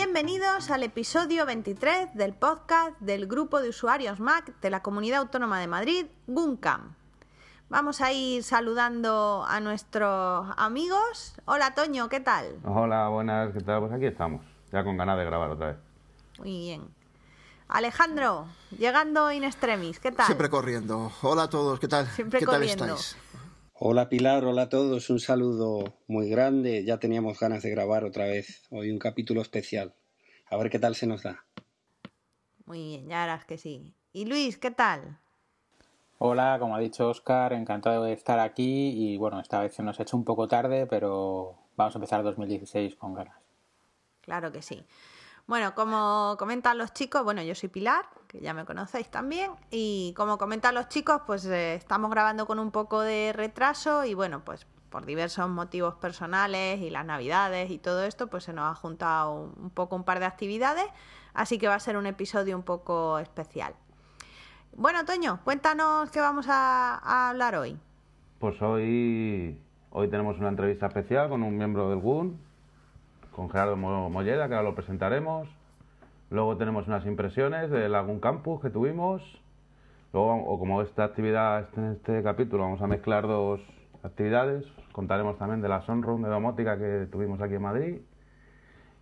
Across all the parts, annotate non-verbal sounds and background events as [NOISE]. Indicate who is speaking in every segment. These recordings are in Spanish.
Speaker 1: Bienvenidos al episodio 23 del podcast del grupo de usuarios Mac de la Comunidad Autónoma de Madrid, GUNCAM. Vamos a ir saludando a nuestros amigos. Hola Toño, ¿qué tal?
Speaker 2: Hola, buenas, ¿qué tal? Pues aquí estamos, ya con ganas de grabar otra vez.
Speaker 1: Muy bien. Alejandro, llegando in extremis, ¿qué tal?
Speaker 3: Siempre corriendo. Hola a todos, ¿qué tal?
Speaker 1: Siempre
Speaker 3: ¿Qué
Speaker 1: corriendo.
Speaker 3: tal estáis?
Speaker 4: Hola Pilar, hola a todos, un saludo muy grande. Ya teníamos ganas de grabar otra vez hoy un capítulo especial. A ver qué tal se nos da.
Speaker 1: Muy bien, ya harás que sí. Y Luis, ¿qué tal?
Speaker 5: Hola, como ha dicho Oscar, encantado de estar aquí y bueno, esta vez se nos ha hecho un poco tarde, pero vamos a empezar 2016 con ganas.
Speaker 1: Claro que sí. Bueno, como comentan los chicos, bueno, yo soy Pilar, que ya me conocéis también, y como comentan los chicos, pues eh, estamos grabando con un poco de retraso y bueno, pues por diversos motivos personales y las navidades y todo esto, pues se nos ha juntado un, poco un par de actividades, así que va a ser un episodio un poco especial. Bueno, Toño, cuéntanos qué vamos a, a hablar hoy.
Speaker 2: Pues hoy, hoy tenemos una entrevista especial con un miembro del GUN, con Gerardo Mo- Molleda, que ahora lo presentaremos. Luego tenemos unas impresiones de GUN Campus que tuvimos. Luego, o como esta actividad, este- en este capítulo, vamos a mezclar dos actividades. Contaremos también de la Sunroom de domótica que tuvimos aquí en Madrid.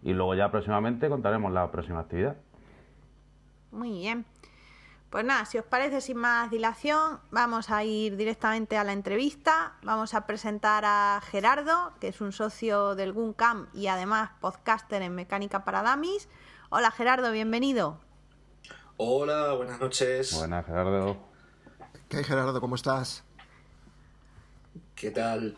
Speaker 2: Y luego ya próximamente contaremos la próxima actividad.
Speaker 1: Muy bien. Pues nada, si os parece sin más dilación, vamos a ir directamente a la entrevista. Vamos a presentar a Gerardo, que es un socio del GUNCAM y además podcaster en Mecánica para Dummies. Hola Gerardo, bienvenido.
Speaker 6: Hola, buenas noches.
Speaker 2: Buenas, Gerardo.
Speaker 3: ¿Qué hay, Gerardo? ¿Cómo estás?
Speaker 6: ¿Qué tal?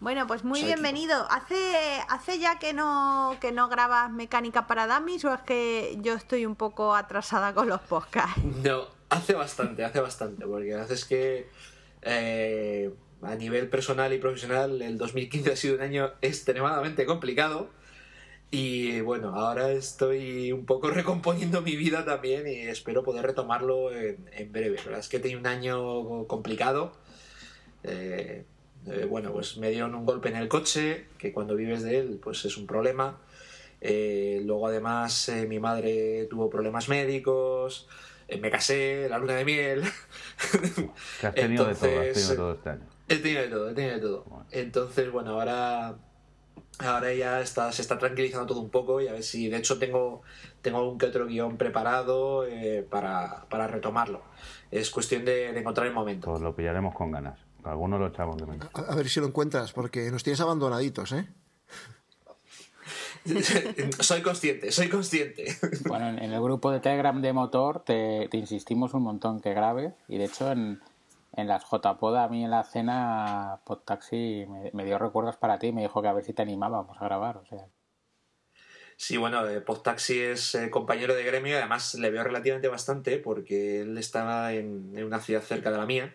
Speaker 1: Bueno, pues muy bienvenido. ¿Hace, ¿Hace ya que no, que no grabas Mecánica para Dummies o es que yo estoy un poco atrasada con los podcasts? [LAUGHS]
Speaker 6: No, hace bastante, hace bastante, porque haces que eh, a nivel personal y profesional el 2015 ha sido un año extremadamente complicado y bueno, ahora estoy un poco [LAUGHS] recomponiendo mi vida también y espero poder retomarlo en, en breve. La verdad es que he tenido un año complicado. Eh, eh, bueno, pues me dieron un golpe en el coche, que cuando vives de él, pues es un problema. Eh, luego además eh, mi madre tuvo problemas médicos, eh, me casé, la luna de miel.
Speaker 2: Que has tenido de todo, has tenido todo este año.
Speaker 6: He tenido de todo, he tenido de todo.
Speaker 2: Bueno.
Speaker 6: Entonces, bueno, ahora, ahora ya está, se está tranquilizando todo un poco y a ver si, de hecho, tengo, tengo un que otro guion preparado eh, para, para retomarlo. Es cuestión de, de encontrar el momento.
Speaker 2: Pues lo pillaremos con ganas. Algunos lo echamos de menos.
Speaker 3: A, a ver si lo encuentras, porque nos tienes abandonaditos, ¿eh? [LAUGHS]
Speaker 6: soy consciente, soy consciente.
Speaker 5: Bueno, en, el grupo de Telegram de motor te, te insistimos un montón que grabes y de hecho en, en las JPod a mí en la cena Podtaxi me, me dio recuerdos para ti y me dijo que a ver si te animábamos a grabar, o sea.
Speaker 6: Sí, bueno, eh, Podtaxi es eh, compañero de gremio y además le veo relativamente bastante porque él está en, en una ciudad cerca de la mía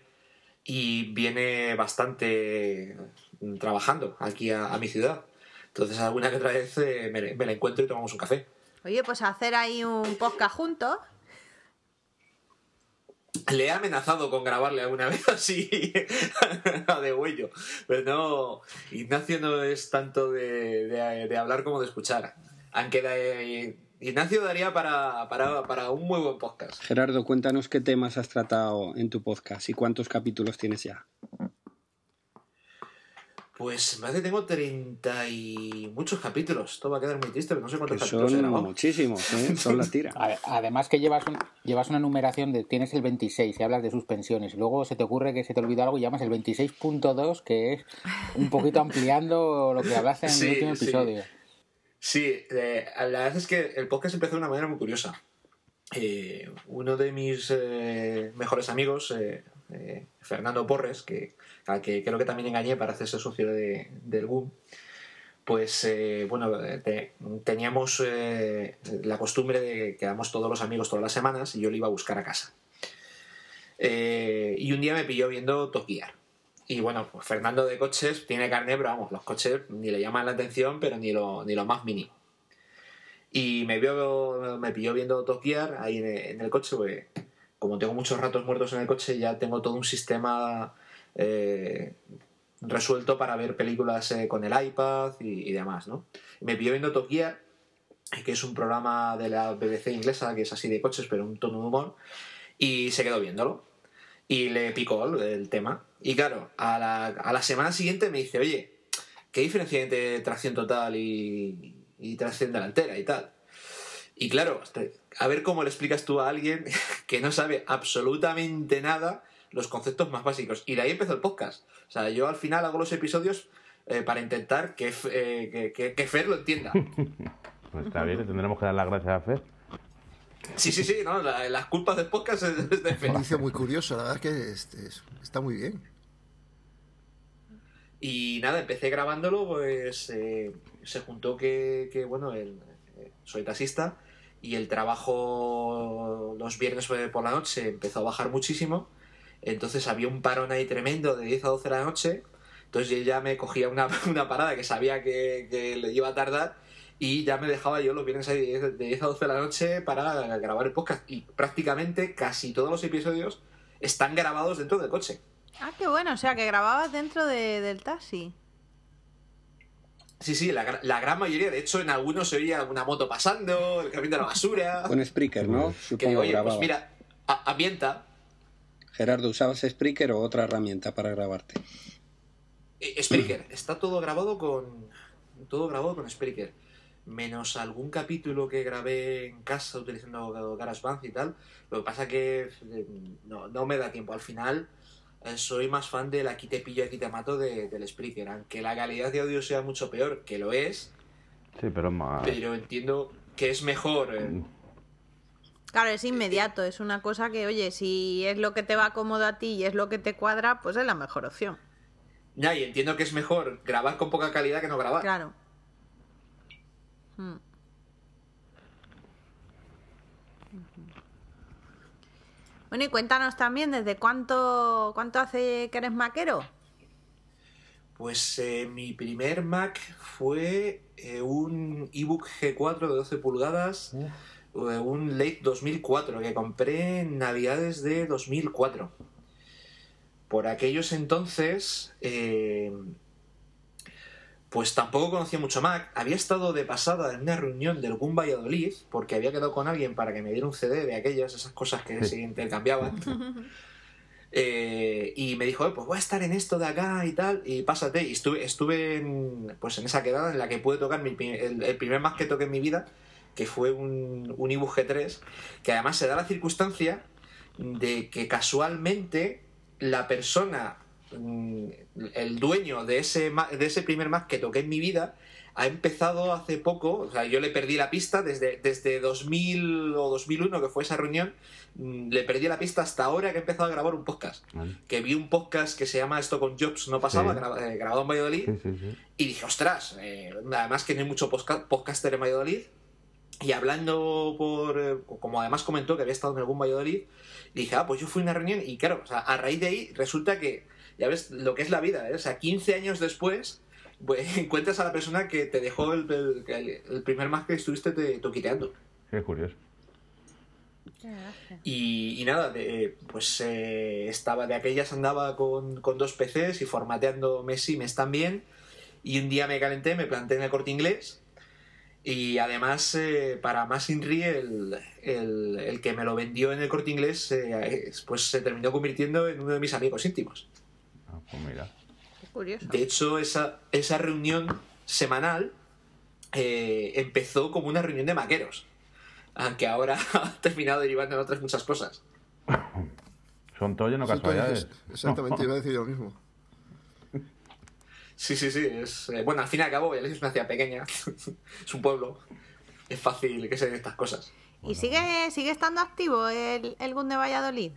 Speaker 6: y viene bastante mm, trabajando aquí a, a mi ciudad. Entonces alguna que otra vez eh, me, me la encuentro y tomamos un café.
Speaker 1: Oye, pues hacer ahí un podcast juntos.
Speaker 6: Le he amenazado con grabarle alguna [LAUGHS] vez así [LAUGHS] a de huello. Pero no, Ignacio no es tanto de, de- de hablar como de escuchar. Aunque da- Ignacio daría para, para, para un muy buen podcast.
Speaker 4: Gerardo, cuéntanos qué temas has tratado en tu podcast y cuántos capítulos tienes ya.
Speaker 6: Pues me parece que tengo 30 y muchos capítulos. Esto va a quedar muy triste, pero no sé
Speaker 4: Que
Speaker 6: cuántos capítulos he
Speaker 4: son
Speaker 6: grabado.
Speaker 4: muchísimos, ¿eh? [LAUGHS] Son la tira.
Speaker 5: Ade- Además que llevas, un- llevas una numeración de tienes el 26 y hablas de suspensiones luego se te ocurre que se te olvidó algo y llamas el 26.2 que es un poquito ampliando lo que hablaste en
Speaker 6: Sí,
Speaker 5: el último episodio.
Speaker 6: Sí, eh, la verdad es que el podcast empezó de una manera muy curiosa. Eh, uno de mis eh, mejores amigos, Fernando Porres, que, al que creo que también engañé para hacerse socio de, del GUM, pues bueno, te- teníamos la costumbre de que quedamos todos los amigos todas las semanas y yo le iba a buscar a casa. Y un día me pilló viendo Top. Y bueno, pues Fernando de coches tiene carne, pero vamos, los coches ni le llaman la atención, pero ni lo, ni lo más mínimo. Y me, vio, me pilló viendo Top Gear ahí en el, coche, pues como tengo muchos ratos muertos en el coche, ya tengo todo un sistema eh, resuelto para ver películas eh, con el iPad y, demás, ¿no? Me pilló viendo Top que es un programa de la BBC inglesa, que es así de coches, pero un tono de humor, y se quedó viéndolo. Y le picó el, tema. Y claro, a la, a la semana siguiente me dice, oye, ¿qué diferencia hay entre tracción total y, y tracción delantera y tal? Y claro, a ver cómo le explicas tú a alguien [LAUGHS] que no sabe absolutamente nada los conceptos más básicos. Y de ahí empezó el podcast. O sea, yo al final hago los episodios eh, para intentar que, eh, que, que, que Fer lo entienda. [LAUGHS]
Speaker 2: Pues está bien, le tendremos que dar las gracias a Fer.
Speaker 6: Sí, sí, sí, no, la- las culpas del podcast es de.
Speaker 3: Un inicio muy curioso, la verdad es que este, es- está muy bien.
Speaker 6: Y nada, empecé grabándolo, pues eh, se juntó que, que, bueno, el- eh, soy taxista y el trabajo los viernes por la noche empezó a bajar muchísimo. Entonces había un parón ahí tremendo de 10 a 12 de la noche. Entonces yo ya me cogía una, [LAUGHS] una parada que sabía que, que le iba a tardar y ya me dejaba yo los viernes ahí de 10, de 10 a 12 de la noche para grabar el podcast. Y prácticamente casi todos los episodios están grabados dentro del coche.
Speaker 1: Ah, qué bueno, o sea, que grababas dentro de- del taxi.
Speaker 6: Sí, sí, la, la gran mayoría. De hecho, en algunos se oía una moto pasando, el camión de la basura. [LAUGHS]
Speaker 4: Con Spreaker, ¿no?
Speaker 6: Que
Speaker 4: Supongo
Speaker 6: digo, oye,
Speaker 4: grababa.
Speaker 6: pues mira, a- ambienta.
Speaker 4: Gerardo, ¿usabas Spreaker o otra herramienta para grabarte?
Speaker 6: Eh, Spreaker, está todo grabado con. Todo grabado con Spreaker. Menos algún capítulo que grabé en casa utilizando GarageBand y tal. Lo que pasa que eh, no, no me da tiempo. Al final, eh, soy más fan del aquí te pillo, aquí te mato de- del Spreaker. Aunque la calidad de audio sea mucho peor, que lo es,
Speaker 2: Sí, pero es más.
Speaker 6: pero entiendo que es mejor. eh,
Speaker 1: Claro, es inmediato, es una cosa que, oye, si es lo que te va cómodo a ti y es lo que te cuadra, pues es la mejor opción.
Speaker 6: Ya, y entiendo que es mejor grabar con poca calidad que no grabar.
Speaker 1: Claro. Bueno, y cuéntanos también, ¿desde cuánto, cuánto hace que eres maquero?
Speaker 6: Pues eh, mi primer Mac fue eh, un ebook G4 de 12 pulgadas, eh, un late 2004 que compré en Navidades de 2004. Por aquellos entonces, eh, pues tampoco conocía mucho Mac. Había estado de pasada en una reunión del GUM Valladolid, porque había quedado con alguien para que me diera un CD de aquellas, esas cosas que se intercambiaban. [LAUGHS] Eh, y me dijo, "Eh, pues voy a estar en esto de acá y tal, y pásate. Y estuve, estuve en, pues en esa quedada en la que pude tocar mi el, el primer Mac que toqué en mi vida, que fue un, un ebook G3, que además se da la circunstancia de que casualmente la persona, el dueño de ese, de ese primer Mac que toqué en mi vida, ha empezado hace poco, o sea, yo le perdí la pista desde, desde 2000 o 2001, que fue esa reunión, mm, le perdí la pista hasta ahora que he empezado a grabar un podcast.
Speaker 2: Vale.
Speaker 6: Que vi un podcast que se llama Esto con Jobs no pasaba,
Speaker 2: Sí.
Speaker 6: eh, grabado en Valladolid,
Speaker 2: Sí, sí, sí.
Speaker 6: y dije, ostras, eh, además que no hay mucho podcaster en Valladolid. Y hablando por. eh, como además comentó que había estado en algún Valladolid, dije, ah, pues yo fui a una reunión. Y claro, o sea, a raíz de ahí resulta que, ya ves lo que es la vida, ¿eh? O sea, 15 años después, pues, [LAUGHS] encuentras a la persona que te dejó el, el- el- primer más que estuviste te, toquiteando.
Speaker 2: Qué curioso.
Speaker 6: Y, y nada, de- pues eh, estaba de aquellas andaba con, con dos PCs y formateando mes y mes también. Y un día me calenté, me planté en el corte inglés. Y además, eh, para más Inri, el, el, el que me lo vendió en el corte inglés, eh, pues se terminó convirtiendo en uno de mis amigos íntimos.
Speaker 2: Pues mira.
Speaker 1: Qué curioso.
Speaker 6: De hecho, esa, esa reunión semanal eh, empezó como una reunión de maqueros. Aunque ahora [LAUGHS] ha terminado derivando en otras muchas cosas.
Speaker 2: Son todo lleno casualidades.
Speaker 3: Exactamente, iba a decir lo mismo.
Speaker 6: Sí, sí, sí. Es, eh, bueno, al fin y al cabo, es una ciudad pequeña. [LAUGHS] es un pueblo. Es fácil que se den estas cosas.
Speaker 1: ¿Y sigue, sigue estando activo el, el GUN de Valladolid?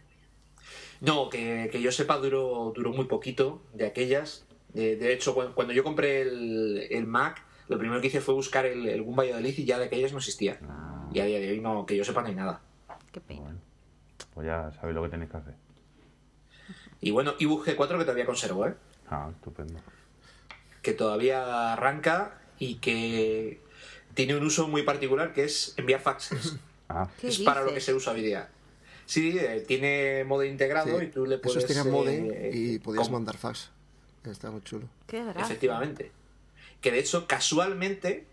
Speaker 6: No, que, que yo sepa, duró, duró muy poquito de aquellas. De, de hecho, cuando, cuando yo compré el, el Mac, lo primero que hice fue buscar el, el Valladolid y ya de aquellas no existía. Y a día de hoy, no, que yo sepa, no hay nada.
Speaker 1: Qué pena.
Speaker 2: Bueno, pues ya sabéis lo que tenéis que hacer.
Speaker 6: Y bueno, ebook G4 que todavía conservo, ¿eh?
Speaker 2: Ah, estupendo.
Speaker 6: que todavía arranca y que tiene un uso muy particular que es enviar faxes. [LAUGHS]
Speaker 2: Ah,
Speaker 1: ¿Qué
Speaker 6: es para lo que se usa hoy día. Sí, eh, tiene modem integrado
Speaker 3: Sí,
Speaker 6: y tú le puedes...
Speaker 3: Esos
Speaker 6: eh,
Speaker 3: y podías
Speaker 6: com-
Speaker 3: mandar fax. Está muy chulo.
Speaker 1: Qué gracia.
Speaker 6: Efectivamente. Que de hecho, casualmente,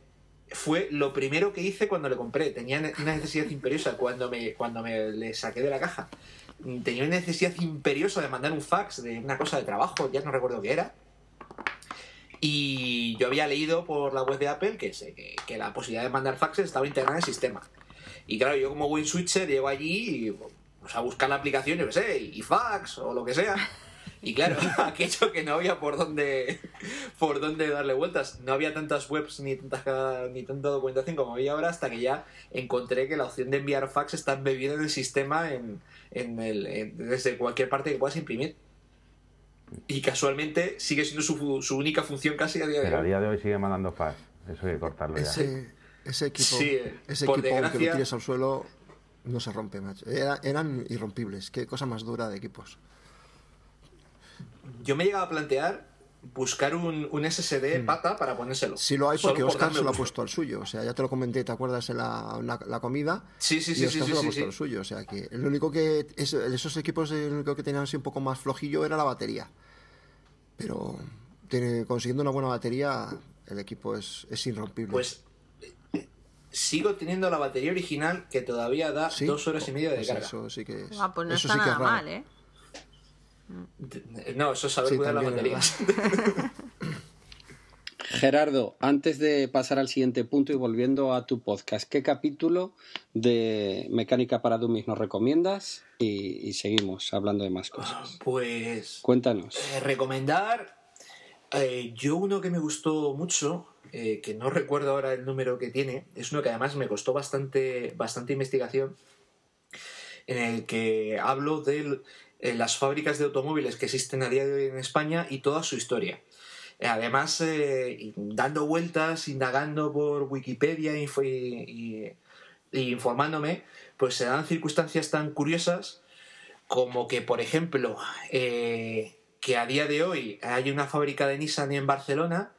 Speaker 6: fue lo primero que hice cuando le compré. Tenía una necesidad imperiosa cuando me, cuando me le saqué de la caja. Tenía una necesidad imperiosa de mandar un fax de una cosa de trabajo, ya no recuerdo qué era. Y yo había leído por la web de Apple que, que, que la posibilidad de mandar faxes estaba integrada en el sistema. Y claro, yo como buen switcher llego allí y, pues, a buscar la aplicación, yo qué sé, y fax o lo que sea. Y claro, [LAUGHS] aquello que no había por dónde, por dónde darle vueltas. No había tantas webs ni, tantas, ni tanta documentación como había ahora hasta que ya encontré que la opción de enviar fax está embebida en el sistema en, en el, desde cualquier parte que puedas imprimir. Y casualmente sigue siendo su, su única función casi a día de
Speaker 2: Pero
Speaker 6: hoy.
Speaker 2: a día de hoy sigue mandando fax. Eso hay que cortarlo ya.
Speaker 3: Ese, ese equipo,
Speaker 6: Sí,
Speaker 3: ese equipo
Speaker 6: desgracia-
Speaker 3: lo tires al suelo, no se rompe, macho. Era- eran irrompibles. Qué cosa más dura de equipos.
Speaker 6: Yo me he llegado a plantear buscar un, un SSD
Speaker 3: Hmm.
Speaker 6: pata para ponérselo.
Speaker 3: Si lo hay, porque
Speaker 6: por
Speaker 3: Oscar se lo ha puesto al suyo. O sea, ya te lo comenté, ¿te acuerdas en la, la- la comida?
Speaker 6: Sí, sí,
Speaker 3: y
Speaker 6: sí,
Speaker 3: Oscar
Speaker 6: sí,
Speaker 3: se
Speaker 6: sí,
Speaker 3: lo ha
Speaker 6: sí,
Speaker 3: puesto
Speaker 6: sí.
Speaker 3: al suyo. O sea, que el único que. es- esos equipos, el único que tenían así un poco más flojillo era la batería. Pero tiene- consiguiendo una buena batería, el equipo es, es irrompible.
Speaker 6: Pues sigo teniendo la batería original que todavía da
Speaker 3: Sí,
Speaker 6: dos horas y media de
Speaker 3: pues
Speaker 6: carga.
Speaker 3: Eso sí que es.
Speaker 1: Ah, pues no
Speaker 3: eso
Speaker 1: está
Speaker 3: sí que
Speaker 1: nada
Speaker 3: es
Speaker 1: mal, ¿eh?
Speaker 6: No, eso es saber
Speaker 3: Sí,
Speaker 6: cuidar las
Speaker 3: también,
Speaker 6: baterías. [LAUGHS]
Speaker 4: Gerardo, antes de pasar al siguiente punto y volviendo a tu podcast, ¿qué capítulo de Mecánica para Dummies nos recomiendas? Y, y seguimos hablando de más cosas.
Speaker 6: Pues
Speaker 4: Cuéntanos.
Speaker 6: eh, recomendar. eh, yo uno que me gustó mucho, eh, que no recuerdo ahora el número que tiene, es uno que además me costó bastante, bastante investigación, en el que hablo de eh, las fábricas de automóviles que existen a día de hoy en España y toda su historia. Eh, Además, dando vueltas, indagando por Wikipedia y, informándome, pues se dan circunstancias tan curiosas como que, por ejemplo, que a día de hoy hay una fábrica de Nissan en Barcelona,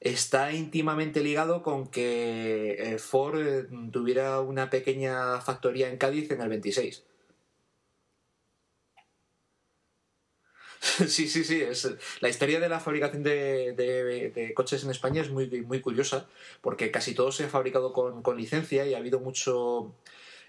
Speaker 6: está íntimamente ligado con que eh, Ford eh, tuviera una pequeña factoría en Cádiz en el 26. [LAUGHS] Sí, sí, sí. Es, la historia de la fabricación de, coches en España es muy, muy curiosa, porque casi todo se ha fabricado con, con licencia y ha habido mucho,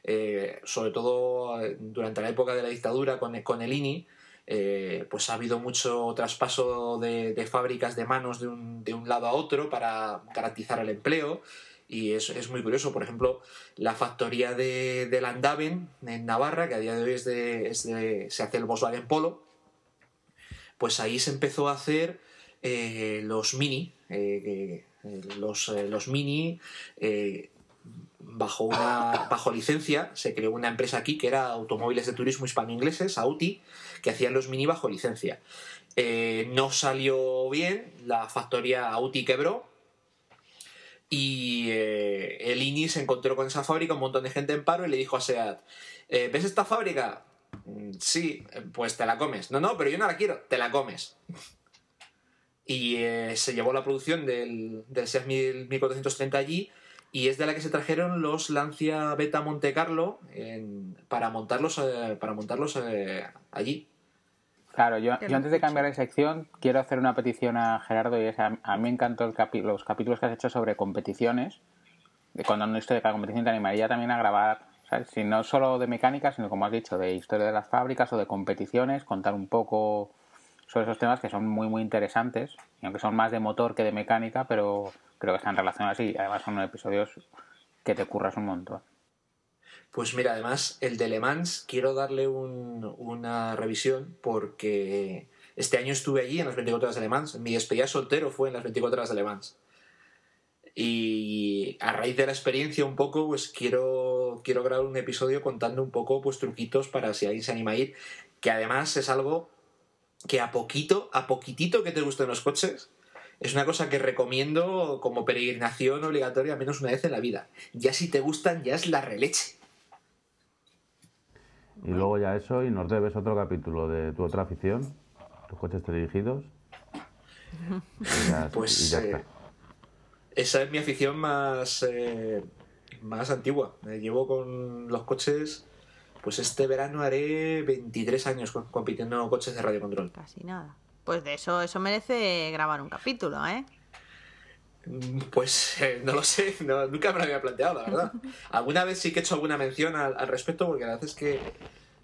Speaker 6: eh, sobre todo durante la época de la dictadura con, con el INI, eh, pues ha habido mucho traspaso de, fábricas de manos de un, de un lado a otro para garantizar el empleo. Y es, es muy curioso, por ejemplo, la factoría de, de Landaven en Navarra, que a día de hoy es de, se hace el Volkswagen Polo, pues ahí se empezó a hacer eh, los mini, eh, los, los mini bajo una [LAUGHS] bajo licencia se creó una empresa aquí que era automóviles de turismo hispano-ingleses, Auti, que hacían los mini bajo licencia. Eh, no salió bien, la factoría Auti quebró y eh, el INI se encontró con esa fábrica, un montón de gente en paro y le dijo a SEAT, eh, ¿ves esta fábrica? "Mm, Sí, pues te la comes. No, no, pero yo no la quiero, te la comes. Y se llevó la producción del, del SEAT 1000 1430 allí y es de la que se trajeron los Lancia Beta Monte Carlo en- para montarlos, eh, para montarlos eh, allí.
Speaker 5: Claro, yo, yo
Speaker 1: no
Speaker 5: antes de cambiar de sección quiero hacer una petición a Gerardo y es a, a mí me encantó el capi- los capítulos que has hecho sobre competiciones, de contando historia de cada competición, te animaría también a grabar, ¿sabes? Si no solo de mecánica, sino como has dicho, de historia de las fábricas o de competiciones, contar un poco sobre esos temas que son muy muy interesantes, y aunque son más de motor que de mecánica, pero creo que están relacionados y además son episodios que te curras un montón.
Speaker 6: Pues mira, además, el de Le Mans quiero darle un- una revisión porque este año estuve allí en las 24 horas de Le Mans. Mi despedida soltero fue en las 24 horas de Le Mans. Y a raíz de la experiencia un poco, pues quiero, quiero grabar un episodio contando un poco pues truquitos para si alguien se anima a ir, que además es algo que a poquito, a poquitito que te gusten los coches, es una cosa que recomiendo como peregrinación obligatoria al menos una vez en la vida. Ya si te gustan, ya es la releche.
Speaker 2: Y luego ya eso, y nos debes otro capítulo de tu otra afición, tus coches dirigidos. [LAUGHS] Y ya,
Speaker 6: Pues,
Speaker 2: y ya
Speaker 6: eh,
Speaker 2: está.
Speaker 6: Esa es mi afición más, eh, más antigua. Me llevo con los coches. Pues este verano haré 23 años co- compitiendo en coches de radiocontrol.
Speaker 1: Casi nada. Pues de eso, eso merece grabar un capítulo, ¿eh?
Speaker 6: Mm, Pues eh, no lo sé, no- nunca me lo había planteado, la verdad. [LAUGHS] Alguna vez sí que he hecho alguna mención al, al respecto, porque la verdad es que,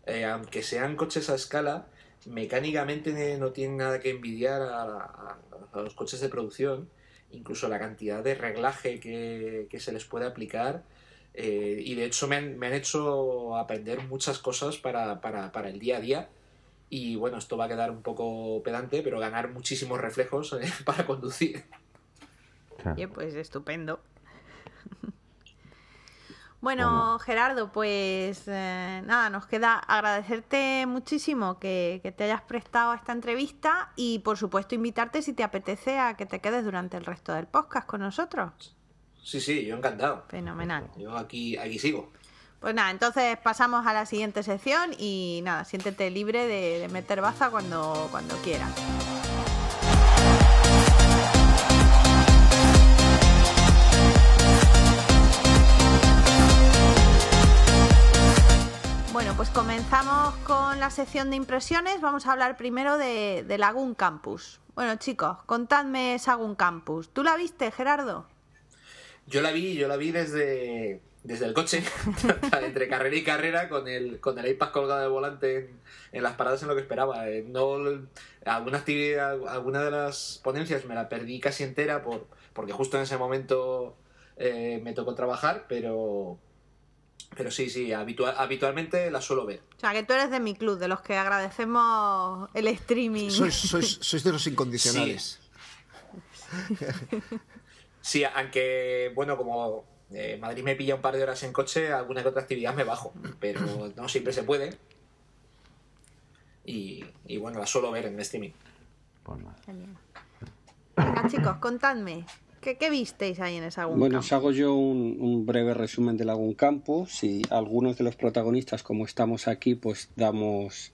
Speaker 6: eh, aunque sean coches a escala, mecánicamente no tienen nada que envidiar a, a- a los coches de producción. Incluso la cantidad de reglaje que, que se les puede aplicar. Eh, y de hecho me han, me han hecho aprender muchas cosas para, para, para el día a día. Y bueno, esto va a quedar un poco pedante, pero ganar muchísimos reflejos eh, [LAUGHS] para conducir.
Speaker 1: Oye, pues estupendo. [LAUGHS] Bueno, Gerardo, pues eh, nada, nos queda agradecerte muchísimo que, que te hayas prestado a esta entrevista y por supuesto invitarte si te apetece a que te quedes durante el resto del podcast con nosotros.
Speaker 6: Sí, sí, yo encantado.
Speaker 1: Fenomenal.
Speaker 6: Yo aquí, aquí sigo.
Speaker 1: Pues nada, entonces pasamos a la siguiente sección y nada, siéntete libre de, de meter baza cuando, cuando quieras. Bueno, pues comenzamos con la sección de impresiones. Vamos a hablar primero de, de Lagoon Campus. Bueno, chicos, contadme Sagun Campus. ¿Tú la viste, Gerardo?
Speaker 6: Yo la vi, yo la vi desde, desde el coche, [LAUGHS] entre carrera y carrera, con el, con el iPad colgado del volante en, en las paradas en lo que esperaba. Eh, No, alguna actividad, alguna de las ponencias me la perdí casi entera por, porque justo en ese momento eh, me tocó trabajar, pero, pero sí, sí, habitual, habitualmente la suelo ver.
Speaker 1: O sea, que tú eres de mi club, de los que agradecemos el streaming.
Speaker 3: Sois, sois, sois de los incondicionales.
Speaker 6: Sí, [LAUGHS] aunque, bueno, como eh, Madrid me pilla un par de horas en coche, alguna que otra actividad me bajo, pero no siempre se puede. Y, y bueno, la suelo ver en streaming.
Speaker 2: pues nada.
Speaker 1: Genial. Venga, chicos, contadme. ¿Qué, qué visteis ahí en esa
Speaker 4: Bueno,
Speaker 1: Campus?
Speaker 4: os hago yo un, un breve resumen de Lagoon Campus y algunos de los protagonistas, como estamos aquí, pues damos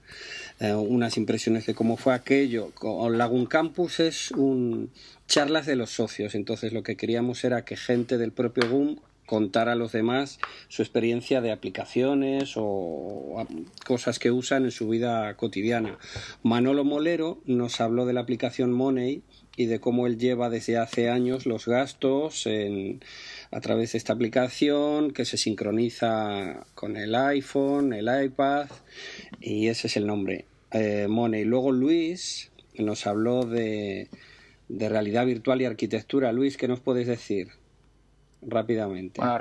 Speaker 4: eh, unas impresiones de cómo fue aquello. Lagoon Campus es un charlas de los socios, entonces lo que queríamos era que gente del propio GUM contar a los demás su experiencia de aplicaciones o cosas que usan en su vida cotidiana. Manolo Molero nos habló de la aplicación Money y de cómo él lleva desde hace años los gastos en- a través de esta aplicación que se sincroniza con el iPhone, el iPad y ese es el nombre, eh, Money. Luego Luis nos habló de, de realidad virtual y arquitectura. Luis, ¿qué nos puedes decir? Rápidamente.
Speaker 5: Bueno,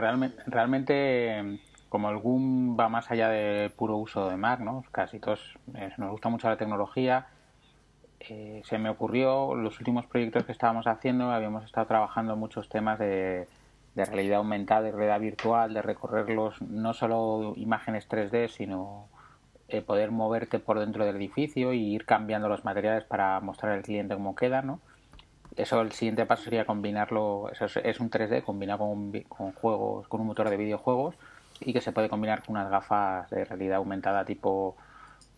Speaker 5: realmente, como el GUM va más allá del puro uso de Mac, ¿no? Casi todos eh, nos gusta mucho la tecnología. Eh, se me ocurrió los últimos proyectos que estábamos haciendo, habíamos estado trabajando muchos temas de, de realidad aumentada y realidad virtual, de recorrerlos no solo imágenes 3D, sino eh, poder moverte por dentro del edificio y ir cambiando los materiales para mostrar al cliente cómo queda, ¿no? Eso el siguiente paso sería combinarlo, eso es, un 3D combinado con, con juegos, con un motor de videojuegos y que se puede combinar con unas gafas de realidad aumentada tipo,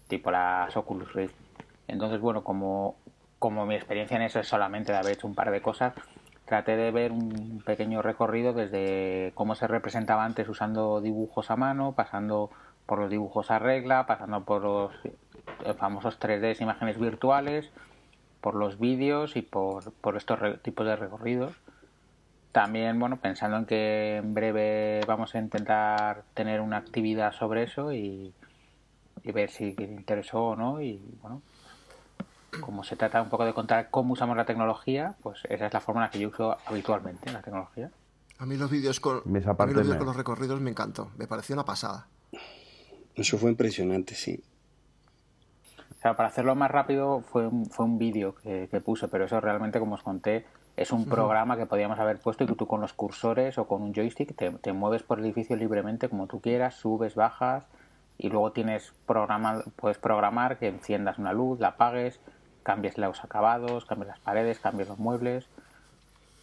Speaker 5: tipo las Oculus Rift. Entonces, bueno, como, como mi experiencia en eso es solamente de haber hecho un par de cosas, traté de ver un pequeño recorrido desde cómo se representaba antes usando dibujos a mano, pasando por los dibujos a regla, pasando por los famosos 3D, imágenes virtuales, por los vídeos y por, por estos tipos de recorridos. También, bueno, pensando en que en breve vamos a intentar tener una actividad sobre eso y, y ver si te interesó o no. Y bueno, como se trata un poco de contar cómo usamos la tecnología, pues esa es la forma en la que yo uso habitualmente la tecnología.
Speaker 3: A mí los vídeos con, a mí los vídeos
Speaker 2: me-
Speaker 3: con los recorridos me encantó. Me pareció una pasada.
Speaker 4: Eso fue impresionante, sí.
Speaker 5: O sea, para hacerlo más rápido fue un, fue un vídeo que, que puse, pero eso realmente, como os conté, es un programa que podíamos haber puesto y que tú con los cursores o con un joystick te, te mueves por el edificio libremente como tú quieras, subes, bajas y luego tienes programa, puedes programar que enciendas una luz, la apagues, cambies los acabados, cambies las paredes, cambies los muebles.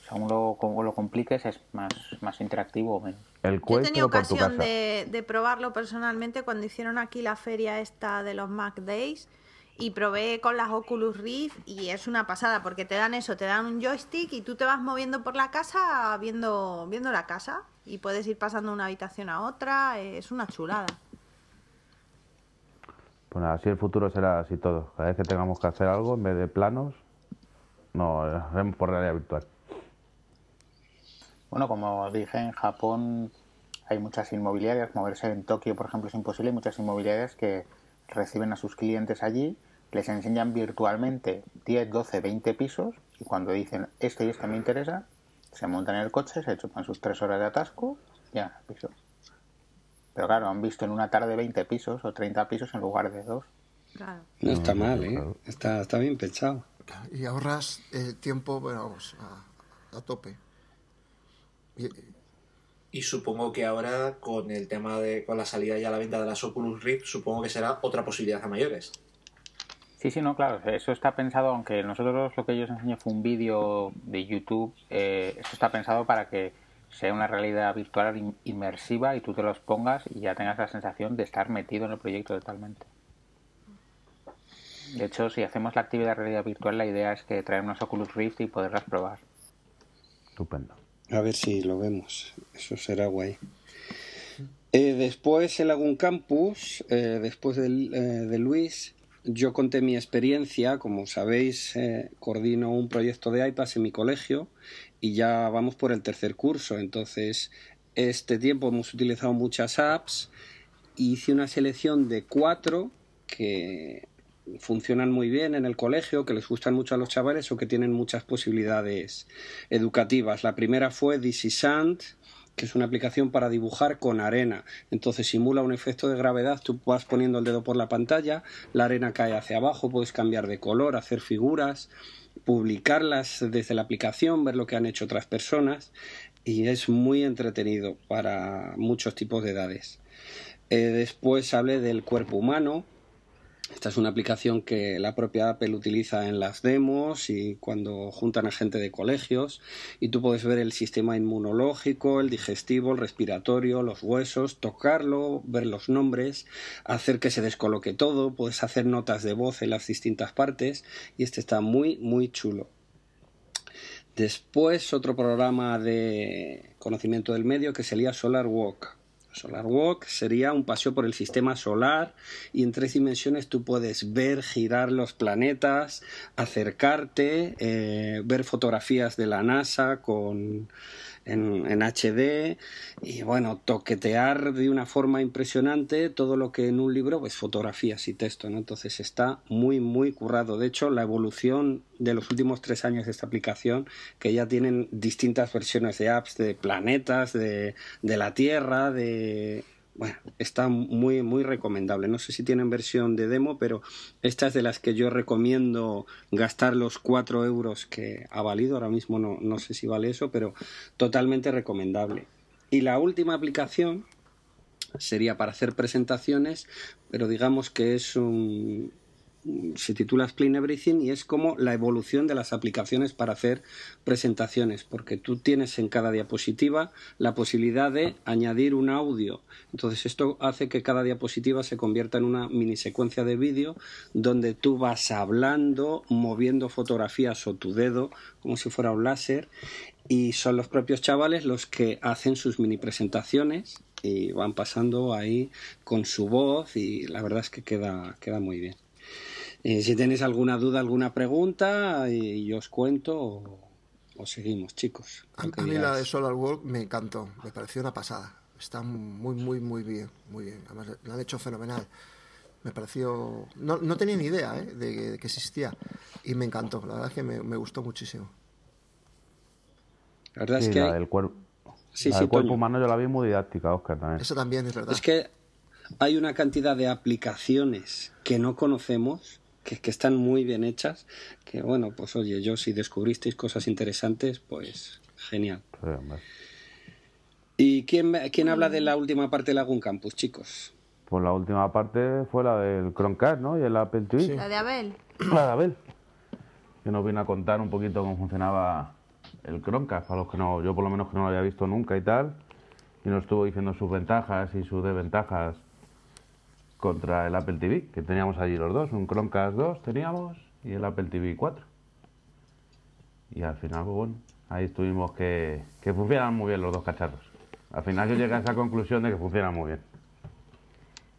Speaker 5: Según lo, como lo compliques es más, más interactivo o menos.
Speaker 2: El
Speaker 1: Yo he tenido ocasión de, de probarlo personalmente cuando hicieron aquí la feria esta de los Mac Days y probé con las Oculus Rift y es una pasada porque te dan eso, te dan un joystick y tú te vas moviendo por la casa viendo, viendo la casa y puedes ir pasando de una habitación a otra, es una chulada.
Speaker 2: Pues así el futuro será así todo. Cada vez que tengamos que hacer algo, en vez de planos, no, lo por realidad virtual.
Speaker 5: Bueno, como dije, en Japón hay muchas inmobiliarias. Moverse en Tokio, por ejemplo, es imposible. Hay muchas inmobiliarias que reciben a sus clientes allí, les enseñan virtualmente 10, 12, 20 pisos y cuando dicen este y este me interesa, se montan en el coche, se chupan sus tres horas de atasco, ya, piso. Pero claro, han visto en una tarde 20 pisos o 30 pisos en lugar de dos.
Speaker 1: Claro.
Speaker 4: No está mal, ¿eh? Está, está bien pensado.
Speaker 3: Y ahorras eh, tiempo, bueno, vamos, a, a tope. Y-
Speaker 6: Y supongo que ahora con el tema de con la salida ya a la venta de las Oculus Rift, supongo que será otra posibilidad a mayores.
Speaker 5: Sí, sí, no, claro, eso está pensado, aunque nosotros lo que yo os enseñé fue un vídeo de YouTube, eh, esto está pensado para que sea una realidad virtual in- inmersiva y tú te los pongas y ya tengas la sensación de estar metido en el proyecto totalmente. De hecho, si hacemos la actividad de realidad virtual, la idea es que traer unos Oculus Rift y poderlas probar.
Speaker 2: Estupendo.
Speaker 4: A ver si lo vemos. Eso será guay. Eh, después el Lagoon Campus, eh, después del- eh, de, Luis, yo conté mi experiencia. Como sabéis, eh, coordino un proyecto de iPads en mi colegio y ya vamos por el tercer curso. Entonces, este tiempo hemos utilizado muchas apps. Hice una selección de cuatro que funcionan muy bien en el colegio, que les gustan mucho a los chavales o que tienen muchas posibilidades educativas. La primera fue This is Sand, que es una aplicación para dibujar con arena. Entonces simula un efecto de gravedad, tú vas poniendo el dedo por la pantalla, la arena cae hacia abajo, puedes cambiar de color, hacer figuras, publicarlas desde la aplicación, ver lo que han hecho otras personas y es muy entretenido para muchos tipos de edades. Eh, después hablé del cuerpo humano, esta es una aplicación que la propia Apple utiliza en las demos y cuando juntan a gente de colegios y tú puedes ver el sistema inmunológico, el digestivo, el respiratorio, los huesos, tocarlo, ver los nombres, hacer que se descoloque todo, puedes hacer notas de voz en las distintas partes y este está muy muy chulo. Después otro programa de conocimiento del medio que sería Solar Walk. Solar Walk sería un paseo por el sistema solar y en tres dimensiones tú puedes ver girar los planetas, acercarte, eh, ver fotografías de la NASA con en, en HD y bueno, toquetear de una forma impresionante todo lo que en un libro pues fotografías y texto, ¿no? Entonces está muy muy currado. De hecho, la evolución de los últimos tres años de esta aplicación, que ya tienen distintas versiones de apps de planetas, de, de la Tierra, de bueno, está muy, muy recomendable. No sé si tienen versión de demo, pero esta es de las que yo recomiendo gastar los 4 euros que ha valido. Ahora mismo no, no sé si vale eso, pero totalmente recomendable. Y la última aplicación sería para hacer presentaciones, pero digamos que es un, se titula Explain Everything y es como la evolución de las aplicaciones para hacer presentaciones, porque tú tienes en cada diapositiva la posibilidad de añadir un audio. Entonces esto hace que cada diapositiva se convierta en una mini secuencia de vídeo donde tú vas hablando, moviendo fotografías o tu dedo como si fuera un láser y son los propios chavales los que hacen sus mini presentaciones y van pasando ahí con su voz y la verdad es que queda, queda muy bien. Eh, si tenéis alguna duda, alguna pregunta, y yo os cuento o, o seguimos, chicos.
Speaker 3: A, a mí la de Solar World me encantó, me pareció una pasada. Está muy, muy, muy bien, muy bien. Además, lo han hecho fenomenal. Me pareció... No, no tenía ni idea ¿eh? de, que- de que existía y me encantó. La verdad es que me, me gustó muchísimo.
Speaker 4: La verdad
Speaker 2: Sí,
Speaker 4: es que,
Speaker 2: la del, cuer-
Speaker 4: Sí,
Speaker 2: la
Speaker 4: sí,
Speaker 2: del cuerpo
Speaker 4: Toño.
Speaker 2: humano yo la vi muy didáctica, Oscar, también.
Speaker 3: Eso también es verdad.
Speaker 4: es que hay una cantidad de aplicaciones que no conocemos, que, que están muy bien hechas, que bueno, pues oye, yo si descubristeis cosas interesantes, pues genial. ¿Y quién, quién habla de la última parte de Lagoon Campus, chicos?
Speaker 2: Pues la última parte fue la del Chromecast, ¿no? Y el Apple TV.
Speaker 1: La de Abel.
Speaker 2: La de Abel. Que nos vino a contar un poquito cómo funcionaba el Chromecast, para los que no, yo por lo menos que no lo había visto nunca y tal. Y nos estuvo diciendo sus ventajas y sus desventajas contra el Apple TV, que teníamos allí los dos, un Chromecast 2 teníamos y el Apple TV 4. Y al final, pues bueno, ahí estuvimos que, que funcionan muy bien los dos cacharros. Al final yo llegué a esa conclusión de que funcionan muy bien.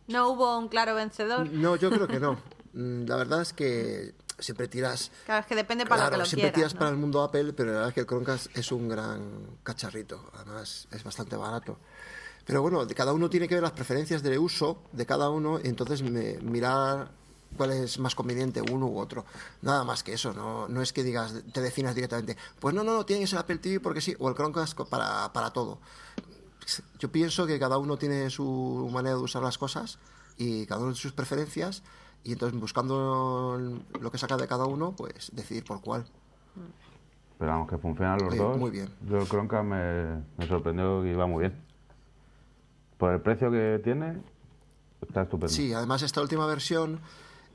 Speaker 1: No hubo un claro vencedor.
Speaker 3: No, yo creo que no. Mm, La verdad es que siempre tiras...
Speaker 1: Claro, es que depende para lo que lo
Speaker 3: siempre
Speaker 1: quieras,
Speaker 3: tiras
Speaker 1: ¿no?
Speaker 3: para el mundo Apple, pero la verdad es que el Chromecast es un gran cacharrito. Además, es bastante barato. Pero bueno, de cada uno tiene que ver las preferencias de uso de cada uno y entonces me- mirar cuál es más conveniente uno u otro. Nada más que eso, no, no es que digas, te definas directamente, pues no, no, no, tiene que ser Apple TV porque sí, o el Chromecast para, para todo. Yo pienso que cada uno tiene su manera de usar las cosas y cada uno tiene sus preferencias y entonces buscando lo que saca de cada uno, pues decidir por cuál.
Speaker 2: Pero vamos, que funcionan los
Speaker 3: Oye,
Speaker 2: dos.
Speaker 3: muy bien.
Speaker 2: Yo el Chromecast me, me sorprendió que iba muy bien. Por el precio que tiene, está estupendo.
Speaker 3: Sí, además esta última versión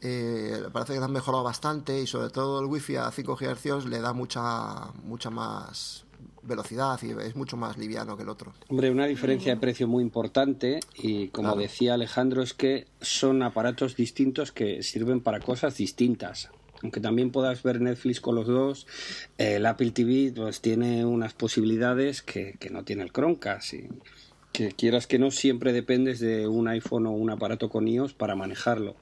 Speaker 3: eh, parece que la han mejorado bastante y sobre todo el wifi a 5 GHz le da mucha, mucha más velocidad y es mucho más liviano que el otro.
Speaker 4: Hombre, una diferencia de precio muy importante y como
Speaker 3: Claro.
Speaker 4: decía Alejandro es que son aparatos distintos que sirven para cosas distintas. Aunque también puedas ver Netflix con los dos, eh, el Apple TV pues tiene unas posibilidades que, que no tiene el Chromecast. Y que quieras que no, siempre dependes de un iPhone o un aparato con iOS para manejarlo.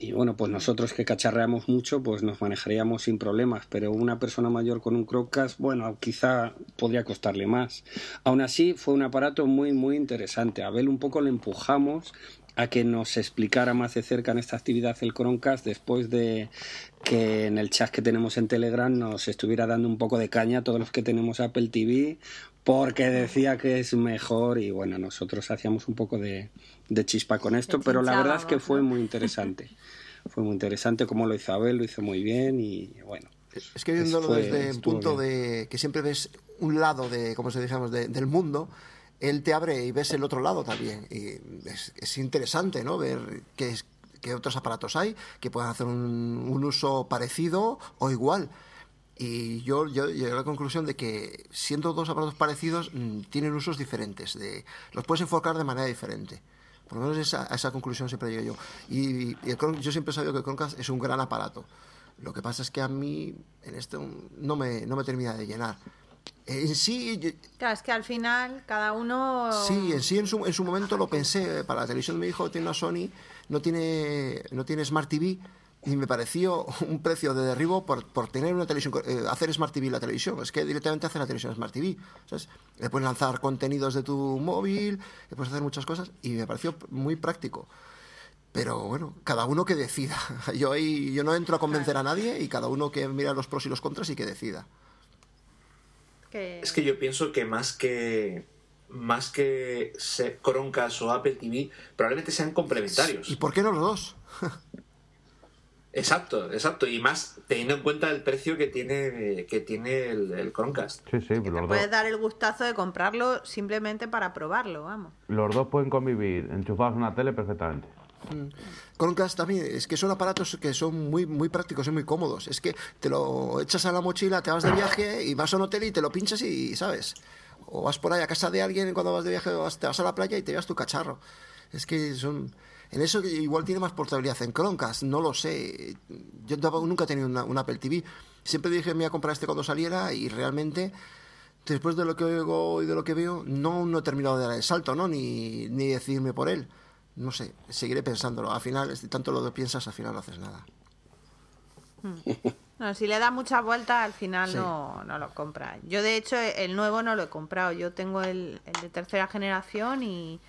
Speaker 4: Y bueno, pues nosotros que cacharreamos mucho, pues nos manejaríamos sin problemas, pero una persona mayor con un Chromecast, bueno, quizá podría costarle más. Aún así, fue un aparato muy, muy interesante. A Abel un poco le empujamos a que nos explicara más de cerca en esta actividad el Chromecast después de que en el chat que tenemos en Telegram nos estuviera dando un poco de caña a todos los que tenemos Apple TV porque decía que es mejor y bueno, nosotros hacíamos un poco de, de chispa con esto, pero la verdad es que fue muy interesante. fue muy interesante como lo hizo Abel, lo hizo muy bien y bueno.
Speaker 3: Es que viéndolo
Speaker 4: fue-
Speaker 3: desde un
Speaker 4: estuvo
Speaker 3: punto
Speaker 4: bien.
Speaker 3: de que siempre ves un lado de, como se dijéramos, de- del mundo, él te abre y ves el otro lado también. Y es, es interesante, ¿no? Ver qué, es- qué otros aparatos hay que puedan hacer un, un uso parecido o igual. Y yo, yo llegué a la conclusión de que siendo dos aparatos parecidos mm, tienen usos diferentes, de, los puedes enfocar de manera diferente. Por lo menos esa, a esa conclusión siempre llegué yo. Y, y el yo siempre he sabido que el Chromecast es un gran aparato. Lo que pasa es que a mí en este no me, no me termina de llenar. En sí, yo-
Speaker 1: Claro, es que al final cada uno...
Speaker 3: sí, en sí en su, en su momento lo pensé. Para la televisión de mi hijo tiene una Sony, no tiene, no tiene Smart TV y me pareció un precio de derribo por, por tener una televisión, eh, hacer Smart TV la televisión. Es que directamente hace la televisión Smart TV. ¿sabes? Le puedes lanzar contenidos de tu móvil, le puedes hacer muchas cosas y me pareció muy práctico. Pero bueno, cada uno que decida. [LAUGHS] Yo ahí yo no entro a convencer a nadie y cada uno que mira los pros y los contras y que decida.
Speaker 1: Que-
Speaker 6: Es que yo pienso que más que más que se- Chromecast o Apple TV, probablemente sean complementarios.
Speaker 3: ¿Y por qué no los dos? [LAUGHS]
Speaker 6: Exacto, exacto. Y más teniendo en cuenta el precio que tiene, que tiene el, el Chromecast.
Speaker 2: Sí, sí,
Speaker 1: que te puedes dar el gustazo de comprarlo simplemente para probarlo, vamos.
Speaker 2: los dos pueden convivir enchufados una tele perfectamente.
Speaker 3: Chromecast también, es que son aparatos que son muy, muy prácticos y muy cómodos. Es que te lo echas a la mochila, te vas de viaje y vas a un hotel y te lo pinchas y, ¿sabes? O vas por ahí a casa de alguien cuando vas de viaje, te vas a la playa y te llevas tu cacharro. Es que son... En eso igual tiene más portabilidad. En Chromecast, no lo sé. Yo nunca he tenido un Apple TV. Siempre dije me voy a comprar este cuando saliera y realmente después de lo que oigo y de lo que veo, no, no he terminado de dar el salto, ¿no? Ni, ni decidirme por él. No sé, seguiré pensándolo. Al final, si tanto lo piensas, al final no haces nada. [LAUGHS]
Speaker 1: No, si le da muchas vueltas, al final
Speaker 3: Sí.
Speaker 1: no, no lo compra. Yo, de hecho, el nuevo no lo he comprado. Yo tengo el, el de tercera generación y,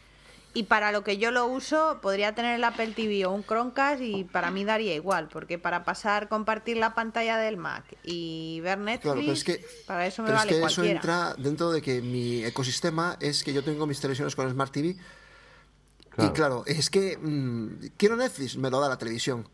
Speaker 1: y para lo que yo lo uso, podría tener el Apple TV o un Chromecast y para mí daría igual, porque para pasar, compartir la pantalla del Mac y ver Netflix,
Speaker 3: Claro, pero es que,
Speaker 1: para eso me
Speaker 3: pero es
Speaker 1: vale
Speaker 3: que eso entra dentro de que mi ecosistema es que yo tengo mis televisiones con Smart TV.
Speaker 2: Claro.
Speaker 3: Y claro, es que mm, quiero Netflix, me lo da la televisión.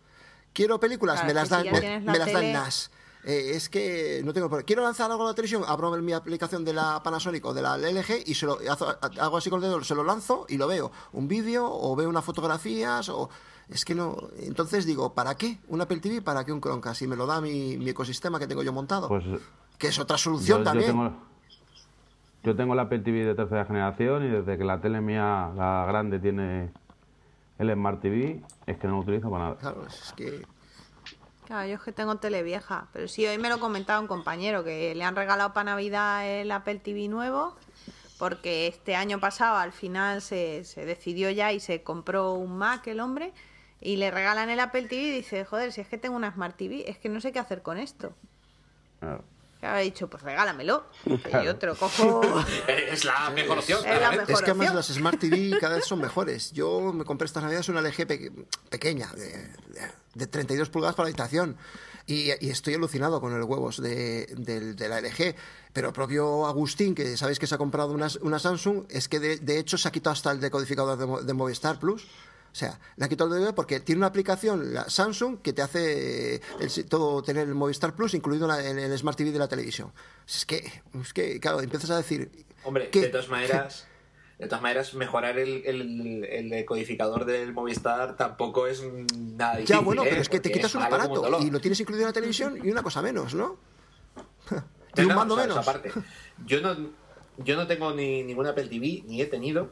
Speaker 3: Quiero películas,
Speaker 1: Claro,
Speaker 3: me las dan,
Speaker 1: si
Speaker 3: me,
Speaker 1: tienes la
Speaker 3: me las dan NAS. Eh, es que no tengo problema. Quiero lanzar algo a la televisión, abro mi aplicación de la Panasonic o de la LG y se lo hago, hago así con el dedo, se lo lanzo y lo veo. Un vídeo o veo unas fotografías o... Es que no... Entonces digo, ¿para qué un Apple TV? ¿Para qué un Chromecast? Si me lo da mi, mi ecosistema que tengo yo montado.
Speaker 2: Pues
Speaker 3: que es otra solución
Speaker 2: yo
Speaker 3: también.
Speaker 2: tengo, yo tengo la Apple TV de tercera generación y desde que la tele mía, la grande, tiene el Smart TV, es que no lo utilizo para nada.
Speaker 3: Claro, es que...
Speaker 1: Claro, yo es que tengo tele vieja. Pero sí, hoy me lo comentaba un compañero que le han regalado para Navidad el Apple TV nuevo. Porque este año pasado al final se, se decidió ya y se compró un Mac el hombre. Y le regalan el Apple TV y dice, joder, si es que tengo una Smart TV, es que no sé qué hacer con esto.
Speaker 2: Claro.
Speaker 1: Que habrá dicho, pues regálamelo.
Speaker 2: Claro.
Speaker 1: yo te lo cojo. [LAUGHS]
Speaker 6: Es la mejor opción.
Speaker 1: Es la
Speaker 6: claramente.
Speaker 1: mejor.
Speaker 3: Es que además
Speaker 1: opción.
Speaker 3: las Smart TV [LAUGHS] cada vez son mejores. Yo me compré estas navidades una LG pe- pequeña, de, de- de 32 pulgadas para la habitación. Y, y estoy alucinado con el huevos de, la LG. Pero el propio Agustín, que sabéis que se ha comprado una, una Samsung, es que de, de hecho se ha quitado hasta el decodificador de Movistar Plus. O sea, le ha quitado el decodificador porque tiene una aplicación, la Samsung, que te hace el- todo tener el Movistar Plus incluido en, la- en el Smart TV de la televisión. Es que, es que claro, empiezas a decir...
Speaker 6: Hombre,
Speaker 3: ¿qué?
Speaker 6: de todas maneras, de todas maneras, mejorar el, el, el decodificador del Movistar tampoco es nada difícil.
Speaker 3: Ya, bueno,
Speaker 6: ¿eh?
Speaker 3: pero es que te quitas un aparato y lo tienes incluido en la televisión y una cosa menos, ¿no? y un mando menos.
Speaker 6: esa parte. Yo no, yo no tengo ni ninguna Apple TV, ni he tenido.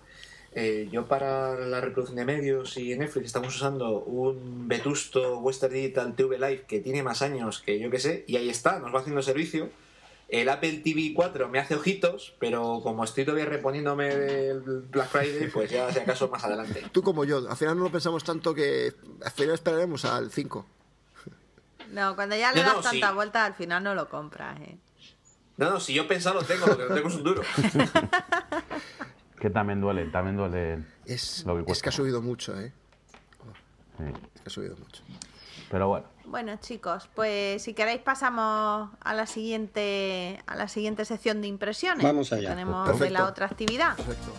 Speaker 6: Eh, yo para la reproducción de medios y en Netflix estamos usando un vetusto Western Digital TV Live que tiene más años que yo que sé, y ahí está, nos va haciendo servicio. El Apple TV 4 me hace ojitos, pero como estoy todavía reponiéndome del Black Friday, pues ya si acaso más adelante.
Speaker 3: Tú como yo, al final no lo pensamos tanto que al final esperaremos al 5.
Speaker 1: No, cuando ya le
Speaker 6: No,
Speaker 1: das
Speaker 6: no, sí.
Speaker 1: tanta vuelta, al final no lo compras, ¿eh?
Speaker 6: No, no, si yo pensado lo tengo, lo que no tengo es un duro. [LAUGHS]
Speaker 2: Que también duele, también duele.
Speaker 3: Es,
Speaker 2: Lo que
Speaker 3: es
Speaker 2: cuesta.
Speaker 3: que ha subido mucho, ¿eh?
Speaker 2: sí.
Speaker 3: Es que ha subido mucho.
Speaker 2: Pero bueno,
Speaker 1: Bueno, chicos, pues si queréis pasamos a la siguiente a la siguiente sección de impresiones.
Speaker 4: Vamos
Speaker 1: que
Speaker 4: allá.
Speaker 1: Tenemos
Speaker 3: Perfecto.
Speaker 1: de la otra actividad.
Speaker 3: Perfecto.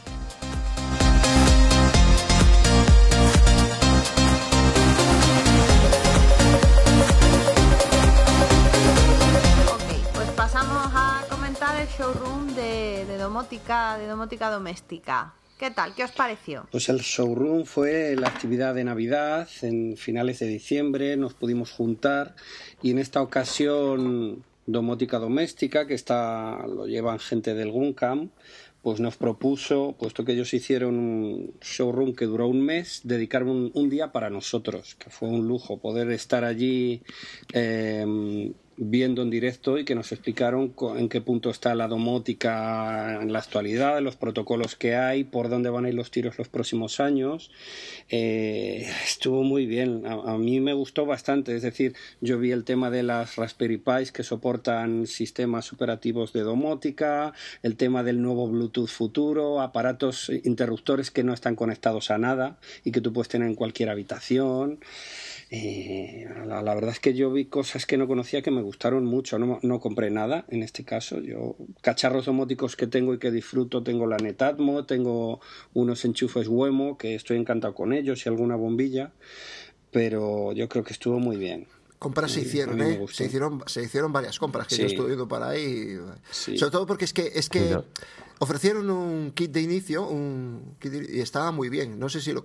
Speaker 1: Ok, pues pasamos a comentar el showroom de, domótica, de doméstica. ¿Qué tal? ¿Qué os pareció?
Speaker 4: Pues el showroom fue la actividad de Navidad en finales de diciembre, nos pudimos juntar y en esta ocasión Domótica Doméstica, que está lo llevan gente del Guncam, pues nos propuso, puesto que ellos hicieron un showroom que duró un mes, dedicar un, un día para nosotros, que fue un lujo poder estar allí eh, viendo en directo y que nos explicaron en qué punto está la domótica en la actualidad, los protocolos que hay, por dónde van a ir los tiros los próximos años. Eh, estuvo muy bien, a, a mí me gustó bastante, es decir, yo vi el tema de las Raspberry Pis que soportan sistemas operativos de domótica, el tema del nuevo Bluetooth futuro, aparatos interruptores que no están conectados a nada y que tú puedes tener en cualquier habitación. Eh, la, la verdad es que yo vi cosas que no conocía que me gustaron mucho. No, no compré nada en este caso. Yo cacharros domóticos que tengo y que disfruto tengo la Netatmo, tengo unos enchufes Wemo que estoy encantado con ellos y alguna bombilla. Pero yo creo que estuvo muy bien.
Speaker 3: Compras se hicieron, ¿eh? Se hicieron, se hicieron varias compras que
Speaker 4: Sí.
Speaker 3: yo estuve viendo para ahí.
Speaker 4: Sí.
Speaker 3: Sobre todo porque es que, es que ofrecieron un kit de inicio un kit de- y estaba muy bien. No sé si lo,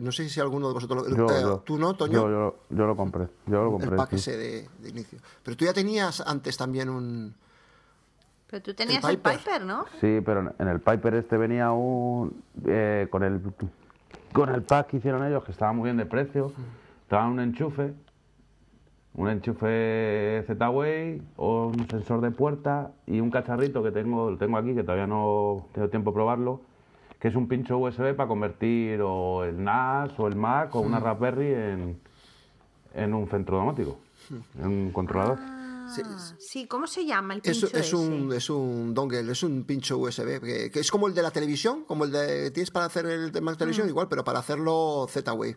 Speaker 3: no sé si alguno de vosotros lo,
Speaker 2: yo,
Speaker 3: eh,
Speaker 2: yo-
Speaker 3: tú no, Toño.
Speaker 2: Yo, yo, yo lo compré. Yo lo compré.
Speaker 3: el pack
Speaker 2: sí.
Speaker 3: ese de, de inicio. Pero tú ya tenías antes también un
Speaker 1: Pero tú tenías el
Speaker 3: Piper.
Speaker 1: Piper, ¿no?
Speaker 2: Sí, pero en el Piper este venía un eh, con el con el pack que hicieron ellos que estaba muy bien de precio. Estaba un enchufe, un enchufe Z-Way, un sensor de puerta y un cacharrito que tengo, lo tengo aquí que todavía no tengo tiempo de probarlo, que es un pincho USB para convertir o el NAS o el Mac o una Raspberry en, en un centro domótico, en un controlador.
Speaker 3: Sí,
Speaker 1: Ah, sí, ¿cómo se llama el
Speaker 3: Es,
Speaker 1: pincho
Speaker 3: es un,
Speaker 1: ese?
Speaker 3: es un dongle, es un pincho USB, que, que es como el de la televisión, como el de tienes para hacer el tema de televisión,
Speaker 1: Mm.
Speaker 3: igual, pero para hacerlo Z-Wave.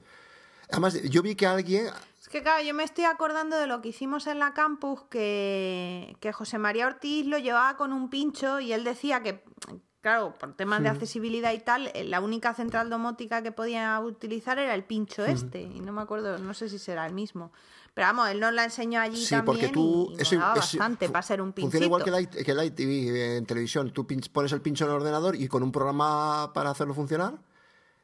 Speaker 3: Además, yo vi que alguien,
Speaker 1: Es que claro, yo me estoy acordando de lo que hicimos en la campus, que, que José María Ortiz lo llevaba con un pincho y él decía que, claro, por temas de accesibilidad y tal, eh, la única central domótica que podía utilizar era el pincho este. Y no me acuerdo, no sé si será el mismo. Pero vamos, él nos la enseñó allí
Speaker 3: sí,
Speaker 1: también
Speaker 3: porque tú...
Speaker 1: y, y bastante para ser un pinchito.
Speaker 3: Funciona igual que el, que el iTV eh, en televisión. Tú pones el pincho en el ordenador y con un programa para hacerlo funcionar,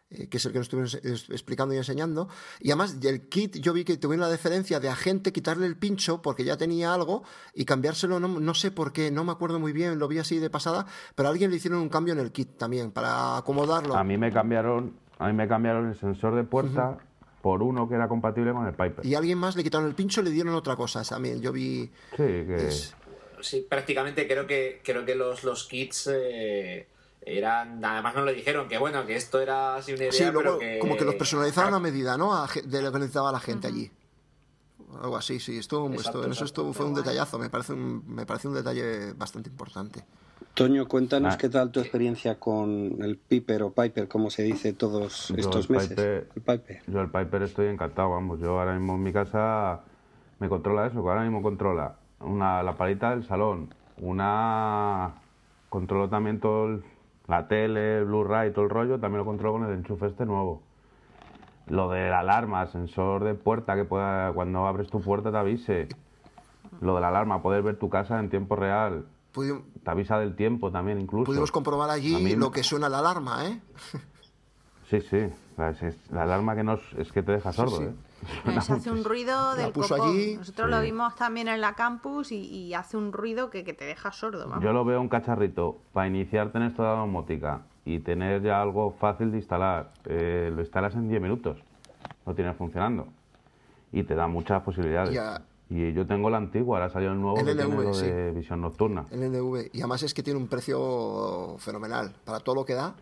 Speaker 3: que es el que nos estuvimos es- explicando y enseñando. Y además, el kit, yo vi que tuvieron la deferencia de a gente quitarle el pincho porque ya tenía algo y cambiárselo, no, no sé por qué, no me acuerdo muy bien, lo vi así de pasada, pero a alguien le hicieron un cambio en el kit también para acomodarlo.
Speaker 2: A mí me cambiaron, a mí me cambiaron el sensor de puerta por uno que era compatible con el Piper.
Speaker 3: Y a alguien más le quitaron el pincho y le dieron otra cosa también. Yo vi.
Speaker 2: Sí, que
Speaker 3: es-
Speaker 6: Sí, prácticamente creo que creo que los, los kits eh, eran, además no lo dijeron, que bueno, que esto era así una idea,
Speaker 3: Sí, luego
Speaker 6: pero que...
Speaker 3: como que los personalizaron a medida, ¿no? A de lo que necesitaba la gente allí. Algo así, sí. Esto,
Speaker 6: Exacto,
Speaker 3: esto- en eso
Speaker 6: exacto.
Speaker 3: fue un detallazo. Me parece un, me parece un detalle bastante importante.
Speaker 4: Toño, cuéntanos
Speaker 2: Ah.
Speaker 4: qué tal tu experiencia con el Piper o Piper, como se dice todos estos
Speaker 2: el
Speaker 4: meses.
Speaker 2: Piper-
Speaker 4: El Piper.
Speaker 2: Yo el Piper estoy encantado, vamos. Yo ahora mismo en mi casa me controla eso, que ahora mismo controla una, la palita del salón, una... Controlo también todo el- la tele, el Blu-ray, todo el rollo, también lo controlo con el enchufe este nuevo. Lo de la alarma, sensor de puerta, que pueda, cuando abres tu puerta te avise. Lo de la alarma, poder ver tu casa en tiempo real. Te avisa del tiempo también incluso.
Speaker 3: Pudimos comprobar allí
Speaker 2: mí
Speaker 3: lo que suena la alarma, ¿eh?
Speaker 2: Sí, sí. La, es- es- la alarma que nos, es que te deja sordo,
Speaker 3: sí.
Speaker 2: ¿eh? [LAUGHS]
Speaker 1: Eh, Se hace un ruido del
Speaker 3: puso
Speaker 1: copón.
Speaker 3: allí.
Speaker 1: Nosotros lo vimos también en la campus y, y hace un ruido que, que te deja sordo. vamos.
Speaker 2: Yo lo veo un cacharrito para iniciarte en esto de la domótica y tener ya algo fácil de instalar. Eh, lo instalas en 10 minutos, lo tienes funcionando y te da muchas posibilidades.
Speaker 3: Ya.
Speaker 2: Y yo tengo la antigua, ahora salió el nuevo que tiene lo de visión nocturna.
Speaker 3: El NV. Y además es que tiene un precio fenomenal. Para todo lo que da.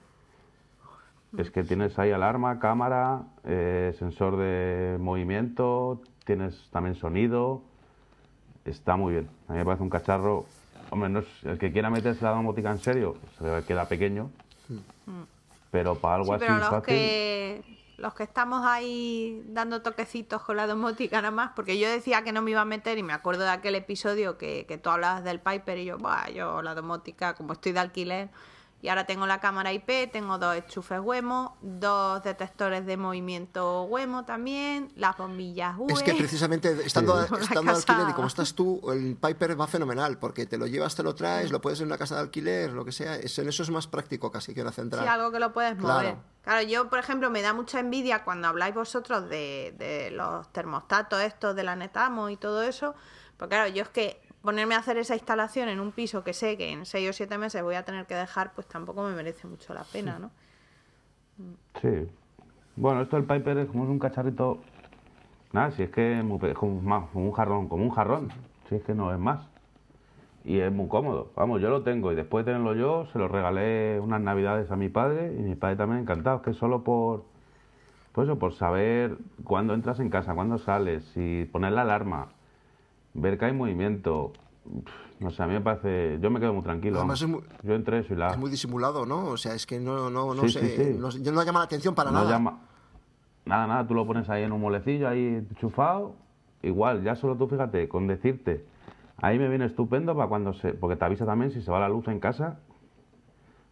Speaker 2: Es que tienes ahí alarma, cámara, eh, sensor de movimiento, tienes también sonido. Está muy bien. A mí me parece un cacharro. Hombre, no es- el que quiera meterse la domótica en serio, se queda pequeño. Pero para algo
Speaker 1: Sí,
Speaker 2: así
Speaker 1: pero los
Speaker 2: fácil.
Speaker 1: que, los que estamos ahí dando toquecitos con la domótica nada más, porque yo decía que no me iba a meter y me acuerdo de aquel episodio que, que tú hablabas del Piper y yo, "Buah, yo la domótica, como estoy de alquiler, y ahora tengo la cámara IP, tengo dos enchufes Wemo, dos detectores de movimiento Wemo también, las bombillas V.
Speaker 3: Es que precisamente [LAUGHS] estando,
Speaker 1: la
Speaker 3: estando alquiler y como estás tú, el Piper va fenomenal, porque te lo llevas, te lo traes, lo puedes en una casa de alquiler, lo que sea. Es, en eso es más práctico casi que una central.
Speaker 1: Sí, algo que lo puedes
Speaker 3: Claro.
Speaker 1: mover. Claro, yo, por ejemplo, me da mucha envidia cuando habláis vosotros de, de los termostatos estos de la Netamo y todo eso. Porque claro, yo es que ponerme a hacer esa instalación en un piso que sé que en 6 o 7 meses voy a tener que dejar, pues tampoco me merece mucho la pena, ¿no?
Speaker 2: Sí. Bueno, esto del Piper es como un cacharrito. Nada, si es que es, muy es como, más- como un jarrón, como un jarrón. Si es que no es más. Y es muy cómodo. Vamos, yo lo tengo y después de tenerlo yo, se lo regalé unas navidades a mi padre y mi padre también encantado. Es que solo por. Pues eso, por saber cuándo entras en casa, cuándo sales, y poner la alarma, ver que hay movimiento. No sé, a mí me parece. Yo me quedo muy tranquilo.
Speaker 3: Además es
Speaker 2: Yo entré eso y la.
Speaker 3: Es muy disimulado, ¿no? O sea, es que no, no, no
Speaker 2: Sí,
Speaker 3: sé,
Speaker 2: sí, sí.
Speaker 3: No, no llama la atención para
Speaker 2: No
Speaker 3: nada.
Speaker 2: llama- Nada, nada, tú lo pones ahí en un molecillo, ahí enchufado. Igual, ya solo tú fíjate, con decirte, ahí me viene estupendo para cuando se. Porque te avisa también si se va la luz en casa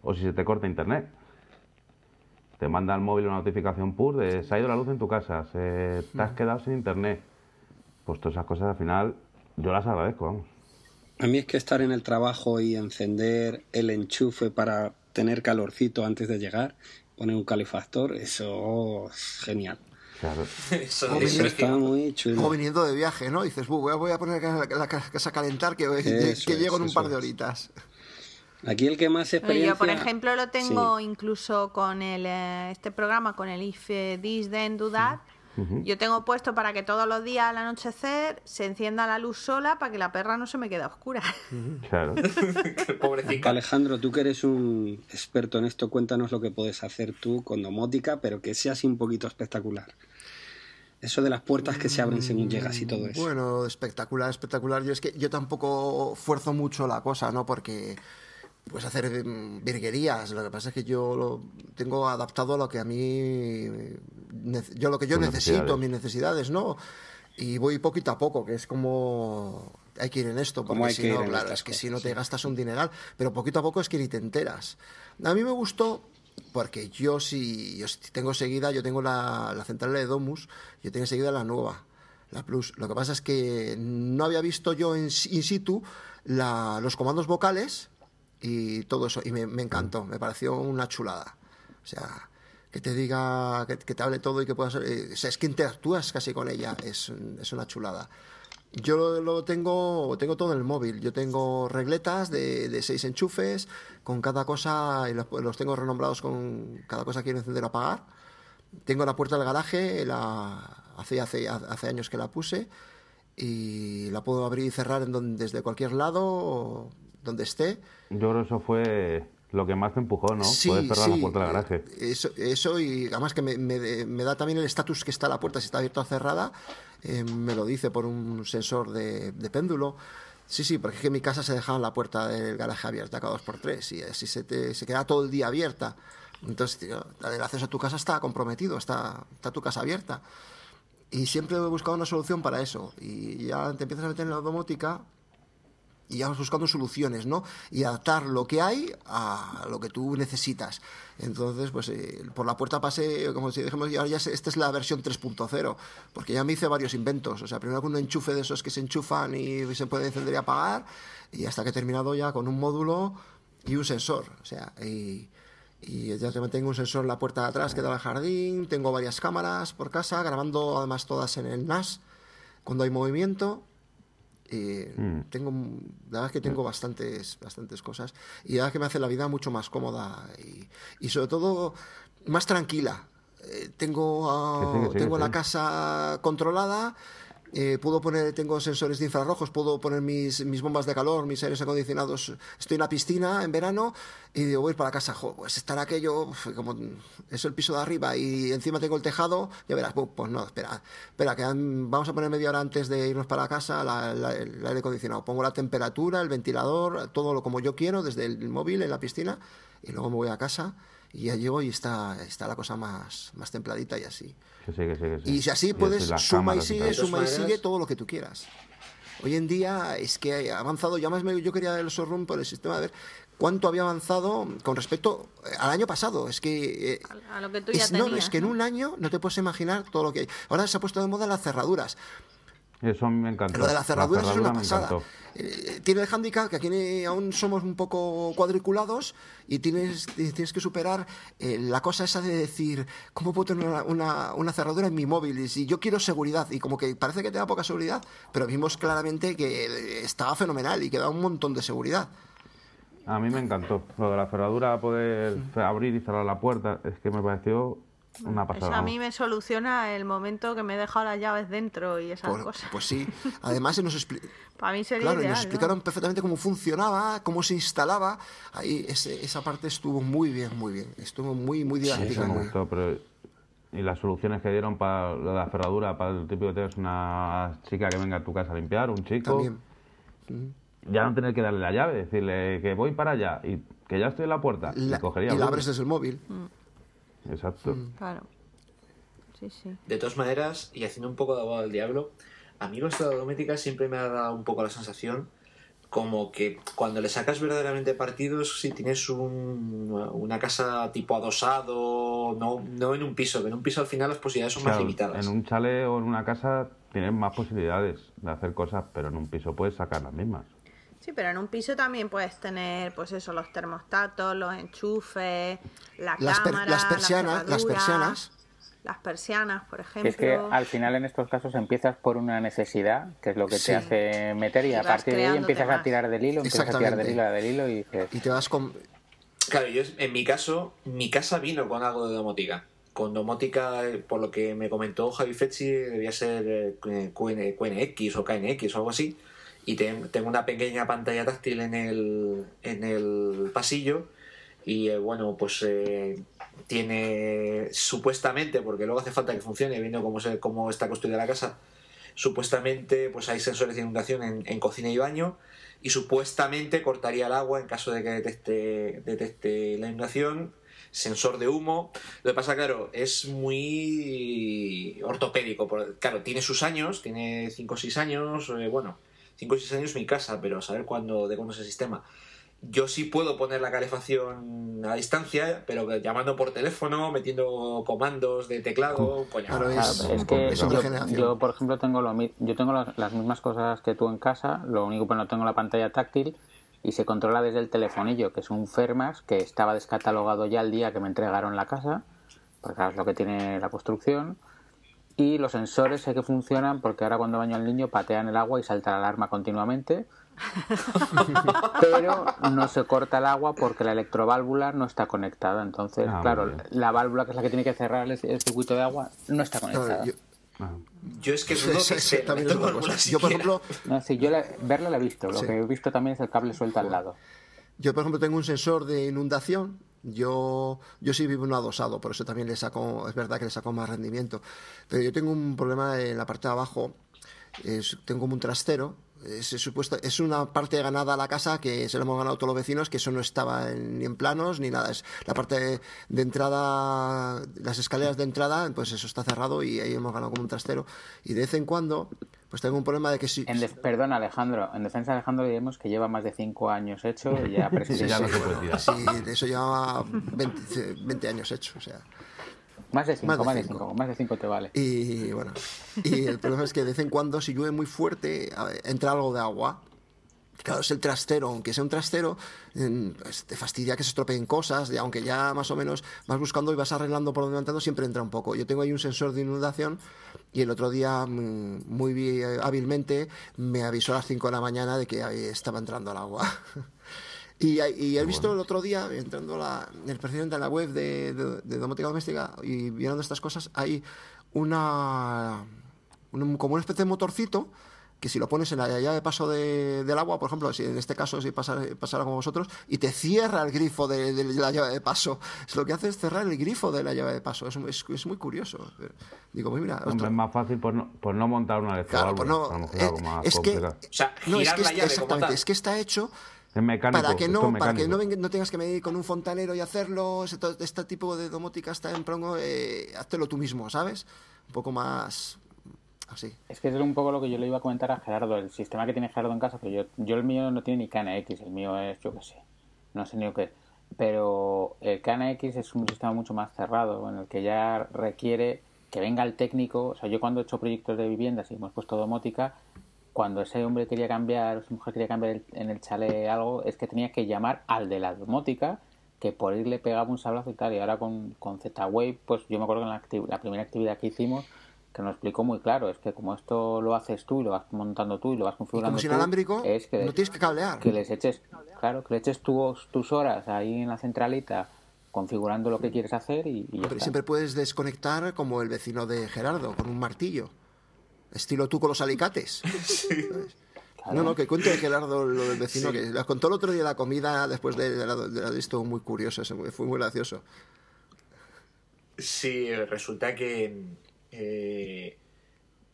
Speaker 2: o si se te corta internet. Te manda al móvil una notificación push de se ha ido la luz en tu casa, se, te has quedado sin internet. Pues todas esas cosas al final yo las agradezco, vamos.
Speaker 4: A mí es que estar en el trabajo y encender el enchufe para tener calorcito antes de llegar, poner un calefactor, eso es genial.
Speaker 2: Claro. [LAUGHS]
Speaker 6: Eso
Speaker 3: O viniendo-
Speaker 4: está muy
Speaker 3: O
Speaker 4: chulo.
Speaker 3: viniendo de viaje, ¿no? Dices, "Bu, voy a, voy a poner la, la casa a calentar que,
Speaker 4: Eso
Speaker 3: que llego
Speaker 4: es,
Speaker 3: en un par de horitas.
Speaker 4: Aquí el que más experiencia...
Speaker 1: Yo, por ejemplo, lo tengo
Speaker 4: Sí.
Speaker 1: incluso con el, eh, este programa, con el If This Then Do That. Yo tengo puesto para que todos los días al anochecer se encienda la luz sola para que la perra no se me quede a oscura.
Speaker 2: Claro. [LAUGHS]
Speaker 6: Pobrecita.
Speaker 4: Alejandro, tú que eres un experto en esto, cuéntanos lo que puedes hacer tú con domótica, pero que sea así un poquito espectacular. Eso de las puertas que se abren según llegas y todo eso.
Speaker 3: Bueno, espectacular, espectacular. Yo es que yo tampoco fuerzo mucho la cosa, ¿no? Porque pues hacer mm, virguerías. Lo que pasa es que yo lo tengo adaptado a lo que a mí yo lo que yo necesito, mis necesidades, ¿no? Y voy poquito a poco, que es como hay que ir en esto, porque si no, claro, es que
Speaker 4: cosas,
Speaker 3: si no te
Speaker 4: sí.
Speaker 3: gastas un dineral, pero poquito a poco es que ni te enteras. A mí me gustó porque yo si yo tengo seguida, yo tengo la, la central de Domus, yo tengo seguida la nueva, la Plus. Lo que pasa es que no había visto yo en, in situ la- los comandos vocales y todo eso, y me, me encantó, me pareció una chulada. O sea, que te diga, que, que te hable todo y que puedas... eh, o es que interactúas casi con ella, es, es una chulada. Yo lo, lo tengo, tengo todo en el móvil. Yo tengo regletas de, de seis enchufes con cada cosa y los, los tengo renombrados con cada cosa que quiero encender o apagar. Tengo la puerta del garaje, la, hace, hace, hace años que la puse y la puedo abrir y cerrar en donde, desde cualquier lado, donde esté.
Speaker 2: Yo creo que eso fue lo que más te empujó, ¿no?
Speaker 3: Sí,
Speaker 2: Poder cerrar
Speaker 3: sí,
Speaker 2: la puerta del garaje.
Speaker 3: eh, Eso, eso y además que me, me- me da también el estatus que está la puerta, si está abierta o cerrada, eh, me lo dice por un sensor de, de péndulo. Sí, sí, porque es que en mi casa se dejaba la puerta del garaje abierta cada dos por tres y así se, te, se queda todo el día abierta. Entonces, tío, el acceso a tu casa está comprometido, está, está tu casa abierta. Y siempre he buscado una solución para eso. Y ya te empiezas a meter en la domótica y ya vas buscando soluciones, ¿no? Y adaptar lo que hay a lo que tú necesitas. Entonces, pues eh, por la puerta pasé, como si dijéramos, y ahora ya esta es la versión 3.0, porque ya me hice varios inventos. O sea, primero con un enchufe de esos que se enchufan y se puede encender y apagar, y hasta que he terminado ya con un módulo y un sensor. O sea, y, y ya tengo un sensor en la puerta de atrás que da al jardín, tengo varias cámaras por casa, grabando además todas en el NAS cuando hay movimiento. Y
Speaker 2: Mm.
Speaker 3: tengo, la verdad es que tengo bastantes, bastantes cosas. Y la verdad es que me hace la vida mucho más cómoda y, y sobre todo más tranquila. Eh, tengo
Speaker 2: sí, sí,
Speaker 3: tengo la casa controlada. Eh, puedo poner, tengo sensores de infrarrojos, puedo poner mis, mis bombas de calor, mis aires acondicionados. Estoy en la piscina en verano y digo, voy para casa. Jo, pues estar aquello, como es el piso de arriba y encima tengo el tejado, ya verás, pues no, espera, espera, que vamos a poner media hora antes de irnos para casa la- la- el aire acondicionado. Pongo la temperatura, el ventilador, todo lo como yo quiero, desde el móvil en la piscina, y luego me voy a casa y ya llego y está, está la cosa más, más templadita y así.
Speaker 2: Que sí, que sí, que sí.
Speaker 3: Y si así puedes, suma y sigue, suma y sigue todo lo que tú quieras. Hoy en día es que ha avanzado, ya más me- yo quería el showroom por el sistema de ver cuánto había avanzado con respecto eh, al año pasado. Es que eh,
Speaker 1: A lo que tú ya
Speaker 3: es, no, es que en un año no te puedes imaginar todo lo que hay. Ahora se ha puesto de moda las cerraduras.
Speaker 2: Eso me encantó.
Speaker 3: Lo de las cerraduras
Speaker 2: La
Speaker 3: es una
Speaker 2: cerradura
Speaker 3: pasada. Eh, tiene el hándicap que aquí aún somos un poco cuadriculados y tienes, tienes que superar eh, la cosa esa de decir, ¿cómo puedo tener una, una- una cerradura en mi móvil? Y si yo quiero seguridad, y como que parece que te da poca seguridad, pero vimos claramente que eh, estaba fenomenal y que da un montón de seguridad.
Speaker 2: A mí me encantó. Lo de la cerradura, poder abrir y cerrar la puerta, es que me pareció una
Speaker 1: Eso
Speaker 2: pasada.
Speaker 1: a mí me soluciona el momento que me he dejado las llaves dentro y esas
Speaker 3: Pues,
Speaker 1: cosas.
Speaker 3: pues sí, [LAUGHS] además se nos expli-
Speaker 1: Para mí sería
Speaker 3: Claro,
Speaker 1: ideal.
Speaker 3: nos
Speaker 1: ¿no?
Speaker 3: explicaron perfectamente cómo funcionaba, cómo se instalaba. Ahí ese- esa parte estuvo muy bien, muy bien. Estuvo muy, muy
Speaker 2: Eso
Speaker 3: didáctica.
Speaker 2: me
Speaker 3: muy-
Speaker 2: gustó, pero... Y las soluciones que dieron para lo de la cerradura, para el típico que tienes una chica que venga a tu casa a limpiar, un chico...
Speaker 3: También.
Speaker 2: Ya no tener que darle la llave, decirle que voy para allá y que ya estoy en la puerta.
Speaker 3: La-
Speaker 2: y cogería
Speaker 3: y la abres desde el móvil.
Speaker 2: Exacto.
Speaker 1: Claro. Sí, sí.
Speaker 6: De todas maneras, y haciendo un poco de abogado del diablo, a mí vuestra doméstica siempre me ha dado un poco la sensación como que cuando le sacas verdaderamente partidos, si tienes un- una casa tipo adosado, no, no en un piso, que en un piso al final las posibilidades son más limitadas.
Speaker 2: En un chalet o en una casa tienes más posibilidades de hacer cosas, pero en un piso puedes sacar las mismas.
Speaker 1: Sí, pero en un piso también puedes tener, pues eso, los termostatos, los enchufes, la
Speaker 3: Las per- las
Speaker 1: la
Speaker 3: persianas- las persianas.
Speaker 1: las persianas, por ejemplo.
Speaker 5: es que al final en estos casos empiezas por una necesidad, que es lo que
Speaker 3: Sí.
Speaker 5: te hace meter y,
Speaker 1: Y
Speaker 5: a partir de ahí empiezas a tirar del hilo, empiezas a tirar del hilo, del hilo y dices,
Speaker 3: Y te vas con...
Speaker 6: Claro, yo en mi caso, mi casa vino con algo de domótica. Con domótica, eh, por lo que me comentó Javi Fetzi, debía ser eh, QN QNX o KNX o algo así. Y ten- tengo una pequeña pantalla táctil en el, en el pasillo. Y eh, bueno, pues eh, tiene supuestamente, porque luego hace falta que funcione, viendo cómo, se, cómo está construida la casa, supuestamente pues hay sensores de inundación en, cocina y baño y supuestamente cortaría el agua en caso de que detecte, detecte la inundación sensor de humo lo que pasa claro es muy ortopédico claro tiene sus años tiene 5 o 6 años eh, bueno 5 o 6 años mi casa pero a saber cuándo de cuándo es el sistema yo sí puedo poner la calefacción a distancia, pero llamando por teléfono, metiendo comandos de teclado, coño.
Speaker 3: Claro,
Speaker 5: Claro,
Speaker 3: es-
Speaker 5: es que
Speaker 3: es
Speaker 5: yo, por ejemplo, tengo lo mi- yo tengo las, las mismas cosas que tú en casa, lo único que no tengo la pantalla táctil y se controla desde el telefonillo, que es un Fermas que estaba descatalogado ya el día que me entregaron la casa, porque claro, es lo que tiene la construcción. Y los sensores sé que funcionan porque ahora cuando baño al niño patean el agua y salta la alarma continuamente. [LAUGHS] Pero no se corta el agua porque la electroválvula no está conectada. Entonces,
Speaker 2: Ah,
Speaker 5: claro, la válvula que es la que tiene que cerrar el, el circuito de agua no está conectada.
Speaker 3: Claro, yo,
Speaker 2: Ah,
Speaker 6: Yo es que [LAUGHS] que
Speaker 3: también es otra cosa. Yo, por ejemplo,
Speaker 5: No, sí, yo la- verla la he visto. Lo
Speaker 3: Sí.
Speaker 5: que he visto también es el cable suelto al lado.
Speaker 3: Yo, por ejemplo, tengo un sensor de inundación. Yo, yo sí vivo un adosado, por eso también le saco, es verdad que le saco más rendimiento. Pero yo tengo un problema en la parte de abajo. Es- tengo como un trastero. Es, supuesto, es una parte ganada a la casa que se lo hemos ganado todos los vecinos, que eso no estaba en- ni en planos ni nada. Es la parte de, de entrada, las escaleras de entrada, pues eso está cerrado y ahí hemos ganado como un trastero. Y de vez en cuando, pues tengo un problema de que si.
Speaker 5: En perdón, Alejandro. En defensa de Alejandro diremos que lleva más de 5 años hecho y ya [LAUGHS]
Speaker 2: Sí,
Speaker 5: prescrito.
Speaker 2: ya no se puede tirar.
Speaker 3: Sí, de eso llevaba 20, 20 años hecho, o sea.
Speaker 5: Más de 5,
Speaker 3: Más de
Speaker 5: más de
Speaker 3: cinco.
Speaker 5: 5. Más de 5 te vale.
Speaker 3: Y bueno, y el problema es que de vez en cuando, si llueve muy fuerte, entra algo de agua. Claro, es el trastero, aunque sea un trastero, pues te fastidia que se estropeen cosas, y aunque ya más o menos vas buscando y vas arreglando por donde va entrando, siempre entra un poco. Yo tengo ahí un sensor de inundación y el otro día, mm, muy bi- hábilmente, me avisó a las 5 de la mañana de que estaba entrando el agua. [LAUGHS] Y, y he visto el otro día, entrando la, el presidente en la web de, de, de domótica doméstica y viendo estas cosas, hay una, un- como una especie de motorcito que si lo pones en la llave de paso de- del agua, por ejemplo, si en este caso si pasara, pasara con vosotros, y te cierra el grifo de, de la llave de paso. Es lo que hace es cerrar el grifo de la llave de paso. Es, es- es muy curioso. Digo, mira,
Speaker 2: Hombre, es más fácil por no, por no montar una
Speaker 3: Claro, pues no, eh, es que-.
Speaker 6: O sea,
Speaker 3: no, es que
Speaker 6: la
Speaker 3: es-
Speaker 6: llave como
Speaker 3: exactamente,
Speaker 6: tal.
Speaker 3: es que está hecho
Speaker 2: mecánico.
Speaker 3: para que no
Speaker 2: es
Speaker 3: para que no, no tengas que medir con un fontanero y hacerlo ese- todo este tipo de domótica está en prongo eh, háztelo tú mismo sabes un poco más así
Speaker 5: Es que es un poco lo que yo le iba a comentar a Gerardo, el sistema que tiene Gerardo en casa, pero yo, yo el mío no tiene ni KNX, el mío es, yo qué sé, no sé ni lo que es. Pero el KNX es un sistema mucho más cerrado, en el que ya requiere que venga el técnico. O sea, yo cuando he hecho proyectos de viviendas y hemos puesto domótica, cuando ese hombre quería cambiar, esa mujer quería cambiar el- en el chale algo, es que tenía que llamar al de la domótica, que por ir le pegaba un sablazo y tal. Y ahora con, con Z-Wave, pues yo me acuerdo que en la, acti- la primera actividad que hicimos, que nos explicó muy claro, es que como esto lo haces tú y lo vas montando tú y lo vas configurando
Speaker 3: como es
Speaker 5: tú,
Speaker 3: inalámbrico
Speaker 5: es que,
Speaker 3: no tienes que cablear.
Speaker 5: que les eches, claro, que le eches tus, tus horas ahí en la centralita configurando lo que quieres hacer y, y
Speaker 3: siempre puedes desconectar como el vecino de Gerardo con un martillo estilo tú con los alicates. [LAUGHS]
Speaker 5: Claro.
Speaker 3: no no que cuente Gerardo lo del vecino que las contó el otro día la comida después de, de, la- de la- de esto muy curioso fue muy gracioso
Speaker 6: Sí, resulta que, eh,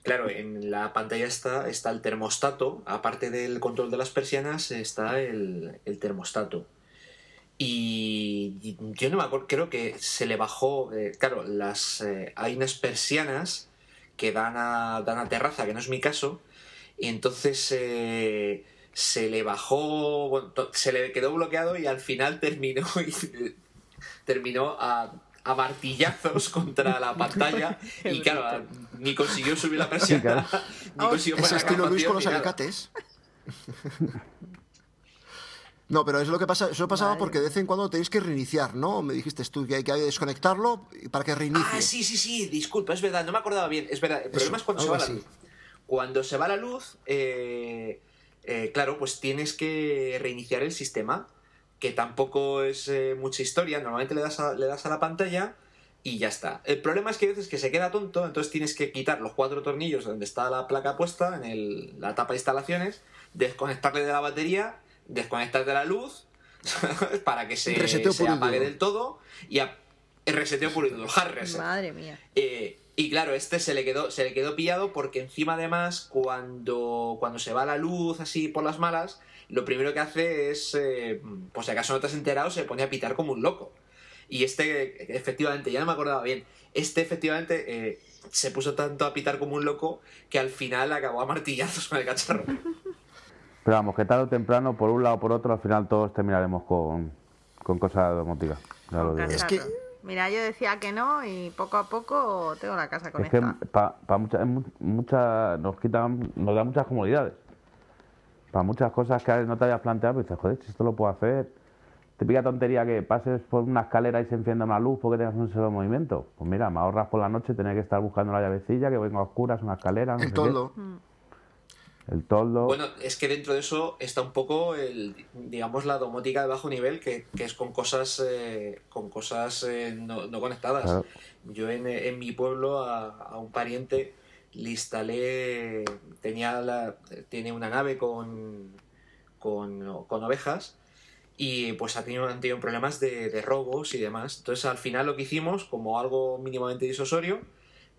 Speaker 6: claro, en la pantalla está, está el termostato, aparte del control de las persianas está el, el termostato. Y y yo no me acuerdo, creo que se le bajó, eh, claro, las, eh, hay unas persianas que dan a, dan a terraza, que no es mi caso, y entonces eh, se le bajó, bueno, se le quedó bloqueado y al final terminó, [LAUGHS] y- terminó a, a martillazos [LAUGHS] contra la pantalla. [LAUGHS] Y claro, ni consiguió subir la persiana, ni consiguió
Speaker 3: Ese
Speaker 6: poner la
Speaker 3: estilo Luis con los
Speaker 6: ni
Speaker 3: alicates. No, pero es lo que pasa, eso pasaba
Speaker 1: Vale.
Speaker 3: porque de vez en cuando tenéis que reiniciar, ¿no? Me dijiste tú que hay que desconectarlo para que reinicie.
Speaker 6: Ah, sí, sí, sí, disculpa, es verdad, no me acordaba bien. Es verdad, el problema es cuando se va la luz. Cuando se va la luz, eh, eh, claro, pues tienes que reiniciar el sistema, que tampoco es eh, mucha historia. Normalmente le das, a, le das a la pantalla y ya está. El problema es que hay veces que se queda tonto, entonces tienes que quitar los cuatro tornillos donde está la placa puesta, en el- la tapa de instalaciones, desconectarle de la batería, desconectar de la luz, [LAUGHS] para que se, se apague del todo y a- el reseteo puro y duro, hard reset.
Speaker 1: Madre mía.
Speaker 6: Eh, y claro, este se le quedó, se le quedó pillado porque encima además cuando, cuando se va la luz así por las malas, lo primero que hace es, eh, por si acaso no te has enterado, se pone a pitar como un loco. Y este, efectivamente, ya no me acordaba bien, este efectivamente eh, se puso tanto a pitar como un loco que al final acabó a martillazos con el cacharro. [LAUGHS]
Speaker 2: Pero vamos, que tarde o temprano, por un lado o por otro, al final todos terminaremos con, con cosas de domótica. Ya lo
Speaker 1: Con
Speaker 2: digo.
Speaker 3: Es
Speaker 1: cacharro.
Speaker 3: que-
Speaker 1: Mira, yo decía que no y poco a poco tengo la casa
Speaker 2: Es que para muchas mucha, nos quitan, nos da muchas comodidades. Para muchas cosas que no te hayas planteado, pues dices, joder, si esto lo puedo hacer. Te pica tontería que pases por una escalera y se encienda una luz porque tengas un solo movimiento. Pues mira, me ahorras por la noche tener que estar buscando la llavecilla, que venga a oscuras, una escalera, no sé qué.
Speaker 3: toldo.
Speaker 2: El toldo.
Speaker 6: Bueno, es que dentro de eso está un poco el, digamos, la domótica de bajo nivel, que, que es con cosas, eh, con cosas eh, no, no conectadas.
Speaker 2: Claro.
Speaker 6: Yo en, en mi pueblo a, a un pariente le instalé, tenía la, tiene una nave con, con, con ovejas y pues ha tenido, han tenido problemas de, de robos y demás. Entonces al final lo que hicimos, como algo mínimamente disuasorio,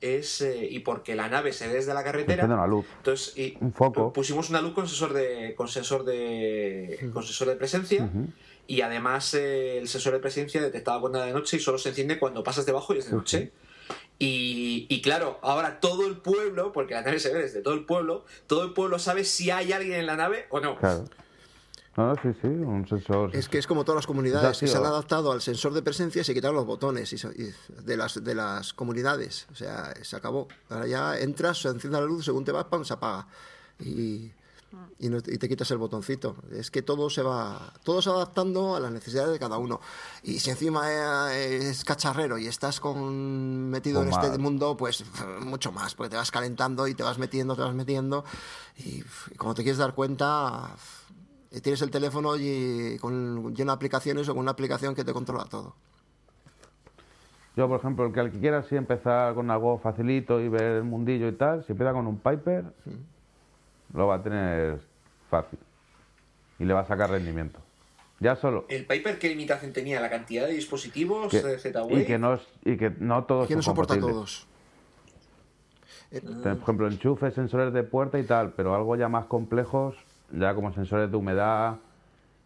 Speaker 6: es eh, y porque la nave se ve desde la carretera
Speaker 2: una luz.
Speaker 6: entonces y
Speaker 2: Un foco.
Speaker 6: pusimos una luz con sensor de con sensor de con sensor de presencia
Speaker 2: Ujú.
Speaker 6: y además eh, el sensor de presencia detectaba cuando era de noche y solo se enciende cuando pasas debajo y es de noche y, y claro, ahora todo el pueblo, porque la nave se ve desde todo el pueblo, todo el pueblo sabe si hay alguien en la nave o no.
Speaker 2: Claro. No, no, sí, sí, un sensor.
Speaker 3: Es que es como todas las comunidades que se han adaptado al sensor de presencia y se quitaron los botones y se- y de, las, de las comunidades. O sea, se acabó. Ahora ya entras, se enciende la luz, según te vas, pam, se apaga. Y, y, no- y te quitas el botoncito. Es que todo se va todo se va adaptando a las necesidades de cada uno. Y si encima eh, es cacharrero y estás con metido en este
Speaker 2: más.
Speaker 3: mundo, pues mucho más, porque te vas calentando y te vas metiendo, te vas metiendo. Y, y cuando te quieres dar cuenta, tienes el teléfono y con lleno de aplicaciones o con una aplicación que te controla todo.
Speaker 2: Yo, por ejemplo, el que, el que quiera así empezar con algo facilito y ver el mundillo y tal, si empieza con un Piper, lo va a tener fácil. Y le va a sacar rendimiento. Ya solo.
Speaker 6: El Piper, ¿qué limitación tenía? ¿La cantidad de dispositivos
Speaker 2: Que-
Speaker 6: de Z-Wave?
Speaker 2: y, que no, es- y que no todos
Speaker 3: ¿Quién no soporta todos?
Speaker 2: Por ejemplo, enchufes, sensores de puerta y tal, pero algo ya más complejos, ya como sensores de humedad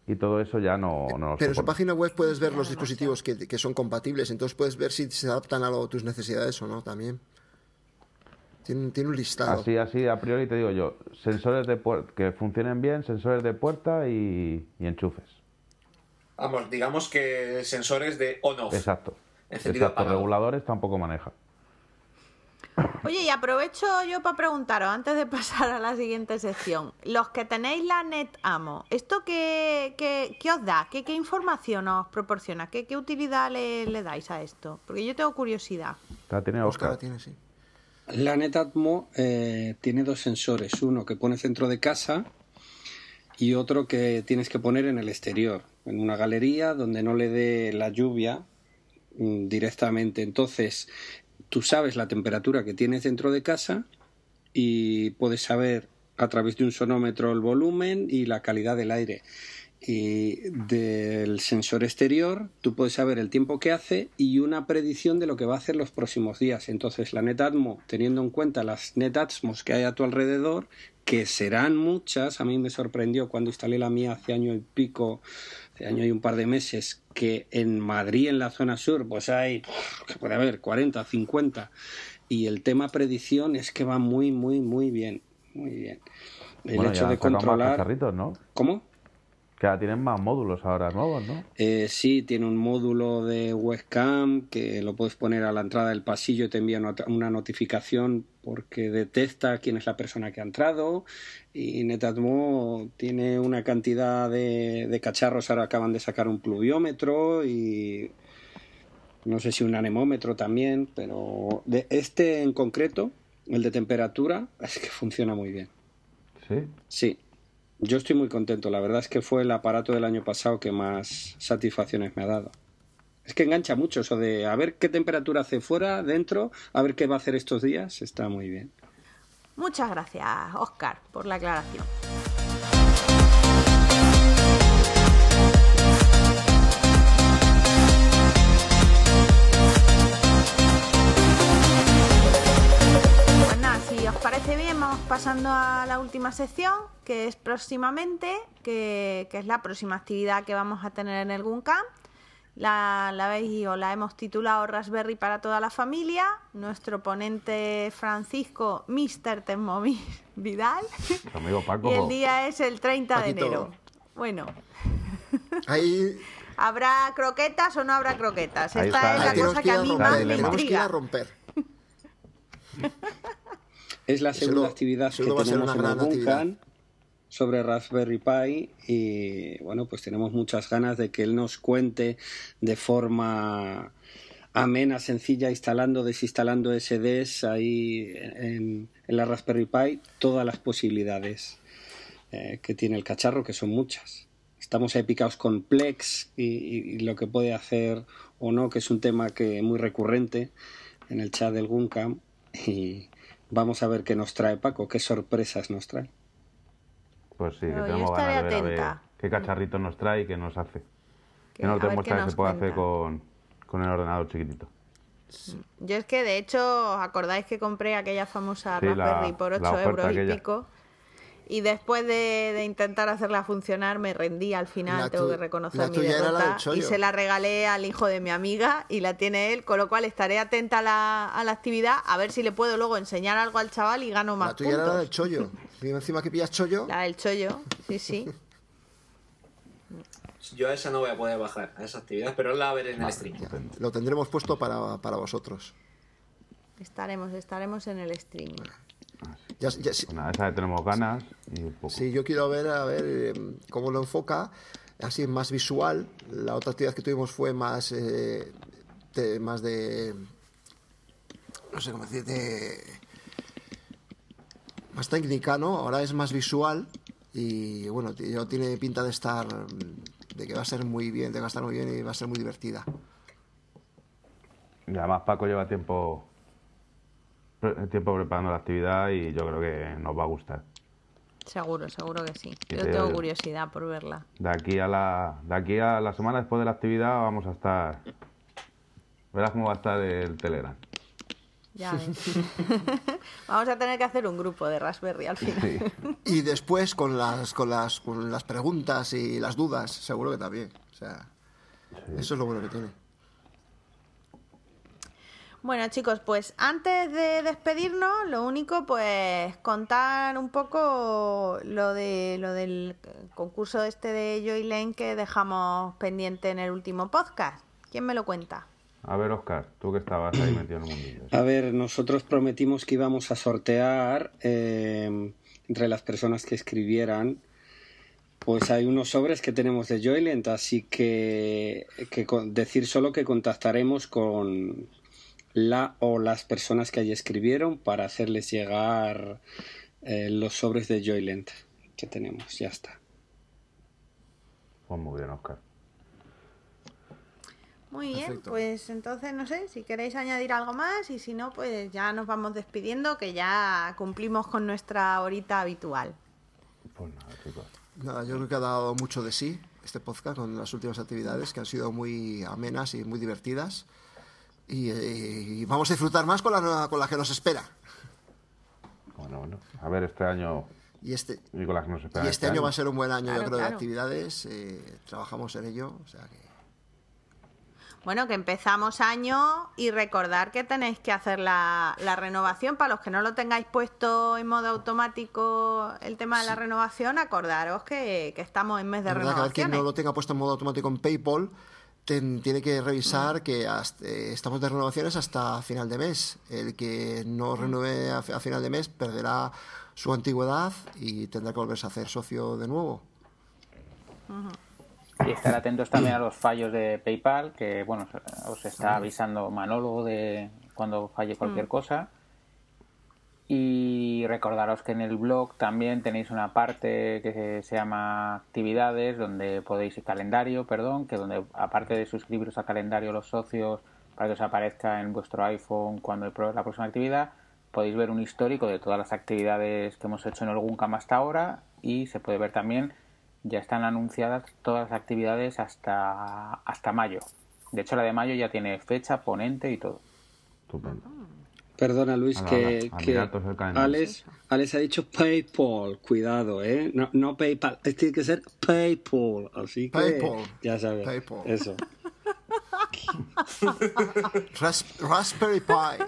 Speaker 2: y todo eso ya no, no
Speaker 3: Pero en su página web puedes ver los dispositivos que, que son compatibles, entonces puedes ver si se adaptan a lo- tus necesidades o no también. Tiene, tiene un listado.
Speaker 2: Así, así, a priori te digo yo, sensores de puerta que funcionen bien, sensores de puerta y, y enchufes.
Speaker 6: Vamos, digamos que sensores de on-off.
Speaker 2: Exacto. Exacto,
Speaker 6: apagado.
Speaker 2: reguladores tampoco maneja.
Speaker 1: Oye, y aprovecho yo para preguntaros, antes de [LAUGHS] pasar a la siguiente sección, los que tenéis la NetAmo, ¿esto qué, qué, qué os da? ¿Qué, qué información os proporciona? ¿Qué, qué utilidad le, le dais a esto? Porque yo tengo curiosidad.
Speaker 2: La tiene
Speaker 3: Oscar
Speaker 2: Oscar.
Speaker 3: la tiene, sí.
Speaker 4: La Netatmo eh, tiene dos sensores, uno que pones dentro de casa y otro que tienes que poner en el exterior, en una galería donde no le dé la lluvia mm, directamente. Entonces, tú sabes la temperatura que tienes dentro de casa y puedes saber a través de un sonómetro el volumen y la calidad del aire. Y del sensor exterior, tú puedes saber el tiempo que hace y una predicción de lo que va a hacer los próximos días. Entonces, la Netatmo, teniendo en cuenta las Netatmos que hay a tu alrededor, que serán muchas, a mí me sorprendió cuando instalé la mía hace año y pico, hace año y un par de meses, que en Madrid, en la zona sur, pues hay, que puede haber 40, 50. Y el tema predicción es que va muy, muy, muy bien. Muy bien. El
Speaker 2: Bueno,
Speaker 4: hecho
Speaker 2: ya
Speaker 4: de
Speaker 2: más
Speaker 4: controlar.
Speaker 2: cacharritos, ¿no?
Speaker 4: ¿Cómo?
Speaker 2: Que ahora tienen más módulos ahora nuevos, ¿no?
Speaker 4: Eh, sí, tiene un módulo de webcam que lo puedes poner a la entrada del pasillo y te envía una notificación porque detecta quién es la persona que ha entrado. Y Netatmo tiene una cantidad de, de cacharros. Ahora acaban de sacar un pluviómetro y no sé si un anemómetro también, pero de este en concreto, el de temperatura, [LAUGHS] es que funciona muy bien.
Speaker 2: Sí.
Speaker 4: Sí, yo estoy muy contento. La verdad es que fue el aparato del año pasado que más satisfacciones me ha dado. Es que engancha mucho eso de a ver qué temperatura hace fuera, dentro, a ver qué va a hacer estos días. Está muy bien.
Speaker 1: Muchas gracias, Oscar, por la aclaración. Os parece bien, vamos pasando a la última sección, que es próximamente, que, que es la próxima actividad que vamos a tener en el GUNCAM. La, la veis o la hemos titulado Raspberry para toda la familia. Nuestro ponente Francisco, Mr. Thermomix Vidal.
Speaker 2: Tu amigo Paco.
Speaker 1: Y el día es el 30
Speaker 3: Paquito.
Speaker 1: de enero. Bueno,
Speaker 3: Ahí, [LAUGHS]
Speaker 1: ¿habrá croquetas o no habrá croquetas?
Speaker 2: Ahí
Speaker 1: Esta
Speaker 2: está.
Speaker 1: es la cosa
Speaker 3: que
Speaker 1: a mí más me
Speaker 3: tenemos que ir a
Speaker 1: intriga.
Speaker 3: romper. [LAUGHS]
Speaker 4: Es la segunda actividad que tenemos en. Bunkan sobre Raspberry Pi y bueno, pues tenemos muchas ganas de que él nos cuente de forma amena, sencilla, instalando, desinstalando SDs ahí en, en la Raspberry Pi, todas las posibilidades eh, que tiene el cacharro, que son muchas. Estamos ahí picados con Plex y, y- y lo que puede hacer o no, que es un tema que muy recurrente en el chat del Guncam. Y vamos a ver qué nos trae Paco, qué sorpresas nos trae.
Speaker 2: Pues sí, que tenemos ganas de ver, a ver qué cacharrito nos trae y qué nos hace.
Speaker 1: Que-
Speaker 2: Que nos
Speaker 1: a ver qué
Speaker 2: demuestra que
Speaker 1: nos
Speaker 2: se puede hacer con, con el ordenador chiquitito.
Speaker 1: Yo es que de hecho, ¿os acordáis que compré aquella famosa
Speaker 2: Sí,
Speaker 1: Raspberry por
Speaker 2: la
Speaker 1: 8
Speaker 2: oferta
Speaker 1: euros y
Speaker 2: aquella.
Speaker 1: pico? Y después de, de intentar hacerla funcionar, me rendí al final,
Speaker 3: La
Speaker 1: tengo
Speaker 3: tu-
Speaker 1: que reconocer
Speaker 3: la
Speaker 1: mi
Speaker 3: tuya era la
Speaker 1: derrota.
Speaker 3: del chollo.
Speaker 1: Y se la regalé al hijo de mi amiga y la tiene él, con lo cual estaré atenta a la, a la actividad, a ver si le puedo luego enseñar algo al chaval y gano más
Speaker 3: La tuya era la del
Speaker 1: puntos.
Speaker 3: chollo. [LAUGHS] Y encima que pillas chollo.
Speaker 1: La del chollo, sí, sí. [LAUGHS]
Speaker 6: Yo a esa no voy a poder bajar, a esa actividad, pero la veré en el stream.
Speaker 3: Lo tendremos puesto para, para vosotros.
Speaker 1: Estaremos, estaremos en el streaming.
Speaker 3: Ya, ya- sí,
Speaker 2: Pues nada, esa tenemos ganas y un poco.
Speaker 3: sí, yo quiero ver a ver eh, cómo lo enfoca, así más visual. La otra actividad que tuvimos fue más, eh, de, más de, no sé cómo decir, de más técnica, ¿no? Ahora es más visual y bueno, tío, tiene pinta de estar, de que va a ser muy bien, de que va a estar muy bien y va a ser muy divertida.
Speaker 2: Y además Paco lleva tiempo, tiempo preparando la actividad y yo creo que nos va a gustar.
Speaker 1: Seguro, seguro que sí. Yo
Speaker 2: te-
Speaker 1: tengo curiosidad por verla.
Speaker 2: De aquí a la, de aquí a la semana después de la actividad vamos a estar. Verás cómo va a estar el Telegram.
Speaker 1: Ya ves. [LAUGHS] Vamos a tener que hacer un grupo de Raspberry al final.
Speaker 2: Sí. [LAUGHS]
Speaker 3: Y después con las, con las, con las preguntas y las dudas, seguro que también. O sea, eso es lo bueno que tiene.
Speaker 1: Bueno, chicos, pues antes de despedirnos, lo único, pues contar un poco lo de lo del concurso este de Joy Lane que dejamos pendiente en el último podcast. ¿Quién me lo cuenta?
Speaker 2: A ver, Oscar, tú que estabas ahí metido en el mundillo.
Speaker 4: A ver, nosotros prometimos que íbamos a sortear eh, entre las personas que escribieran. Pues hay unos sobres que tenemos de Joylent, así que, que decir solo que contactaremos con la o las personas que allí escribieron para hacerles llegar eh, los sobres de Joylent que tenemos. Ya está.
Speaker 2: Pues muy bien, Oscar.
Speaker 1: Muy bien,
Speaker 3: Perfecto.
Speaker 1: pues entonces no sé si queréis añadir algo más y si no, pues ya nos vamos despidiendo que ya cumplimos con nuestra horita habitual.
Speaker 2: Pues nada, chicos.
Speaker 3: Nada, yo creo que ha dado mucho de sí este podcast con las últimas actividades que han sido muy amenas y muy divertidas. Y, eh, y vamos a disfrutar más con la, nueva- con la que nos espera.
Speaker 2: Bueno, bueno. A ver este año
Speaker 3: Y este,
Speaker 2: y con las que nos esperan.
Speaker 3: y este año va a ser un buen año,
Speaker 1: Claro,
Speaker 3: yo creo,
Speaker 1: claro.
Speaker 3: de actividades. eh, trabajamos en ello. O sea que...
Speaker 1: Bueno, que empezamos año y recordar que tenéis que hacer la, la renovación. Para los que no lo tengáis puesto en modo automático el tema de la renovación, acordaros que, que estamos en mes de
Speaker 3: verdad que a ver quien no lo tenga puesto en modo automático en PayPal ten- tiene que revisar que hasta- eh, estamos de renovaciones hasta final de mes. El que no renueve a, fi- a final de mes perderá su antigüedad y tendrá que volverse a hacer socio de nuevo.
Speaker 5: Y estar atentos también a los fallos de PayPal, que bueno, os está avisando Manolo de cuando falle cualquier cosa. Y recordaros que en el blog también tenéis una parte que se, llama actividades, donde podéis calendario, perdón, que donde aparte de suscribiros a calendario los socios para que os aparezca en vuestro iPhone cuando la próxima actividad, podéis ver un histórico de todas las actividades que hemos hecho en el Guncam hasta ahora y se puede ver también ya están anunciadas todas las actividades hasta hasta mayo. De hecho, la de mayo ya tiene fecha, ponente y todo.
Speaker 2: Estupendo.
Speaker 4: Perdona Luis, que, que. Alex, Alex ha dicho PayPal, cuidado, ¿eh? No, no PayPal, tiene que ser PayPal, así que
Speaker 3: PayPal.
Speaker 4: ya sabes,
Speaker 3: PayPal.
Speaker 4: eso. [LAUGHS]
Speaker 3: Ras- Raspberry Pi.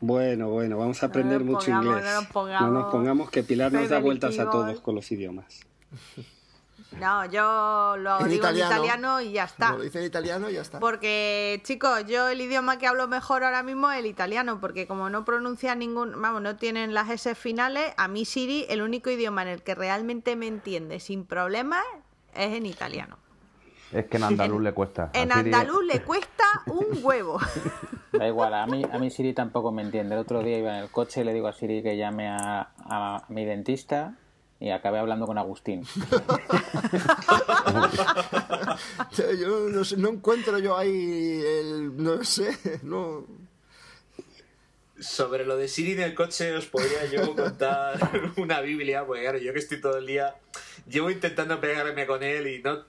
Speaker 4: Bueno, bueno, vamos a aprender mucho
Speaker 1: pongamos,
Speaker 4: inglés.
Speaker 1: no nos pongamos
Speaker 4: No nos pongamos que Pilar nos da vueltas a todos con los idiomas. [LAUGHS]
Speaker 1: No, yo lo
Speaker 3: En
Speaker 1: digo
Speaker 3: italiano.
Speaker 1: en italiano y ya está.
Speaker 3: Lo dice en italiano y ya está.
Speaker 1: Porque, chicos, yo el idioma que hablo mejor ahora mismo es el italiano, porque como no pronuncian ningún, vamos, no tienen las S finales, a mí Siri el único idioma en el que realmente me entiende sin problemas es en italiano.
Speaker 2: Es que en andaluz le cuesta. [LAUGHS]
Speaker 1: En andaluz le cuesta un [LAUGHS] huevo. [LAUGHS]
Speaker 5: Da igual, a mí, a mí Siri tampoco me entiende. El otro día iba en el coche y le digo a Siri que llame a, a mi dentista y acabé hablando con Agustín. [LAUGHS]
Speaker 3: Yo no, sé, no encuentro yo ahí el. No sé, no.
Speaker 6: Sobre lo de Siri en el coche os podría yo contar [LAUGHS] una biblia, porque claro, yo que estoy todo el día, llevo intentando pegarme con él y no,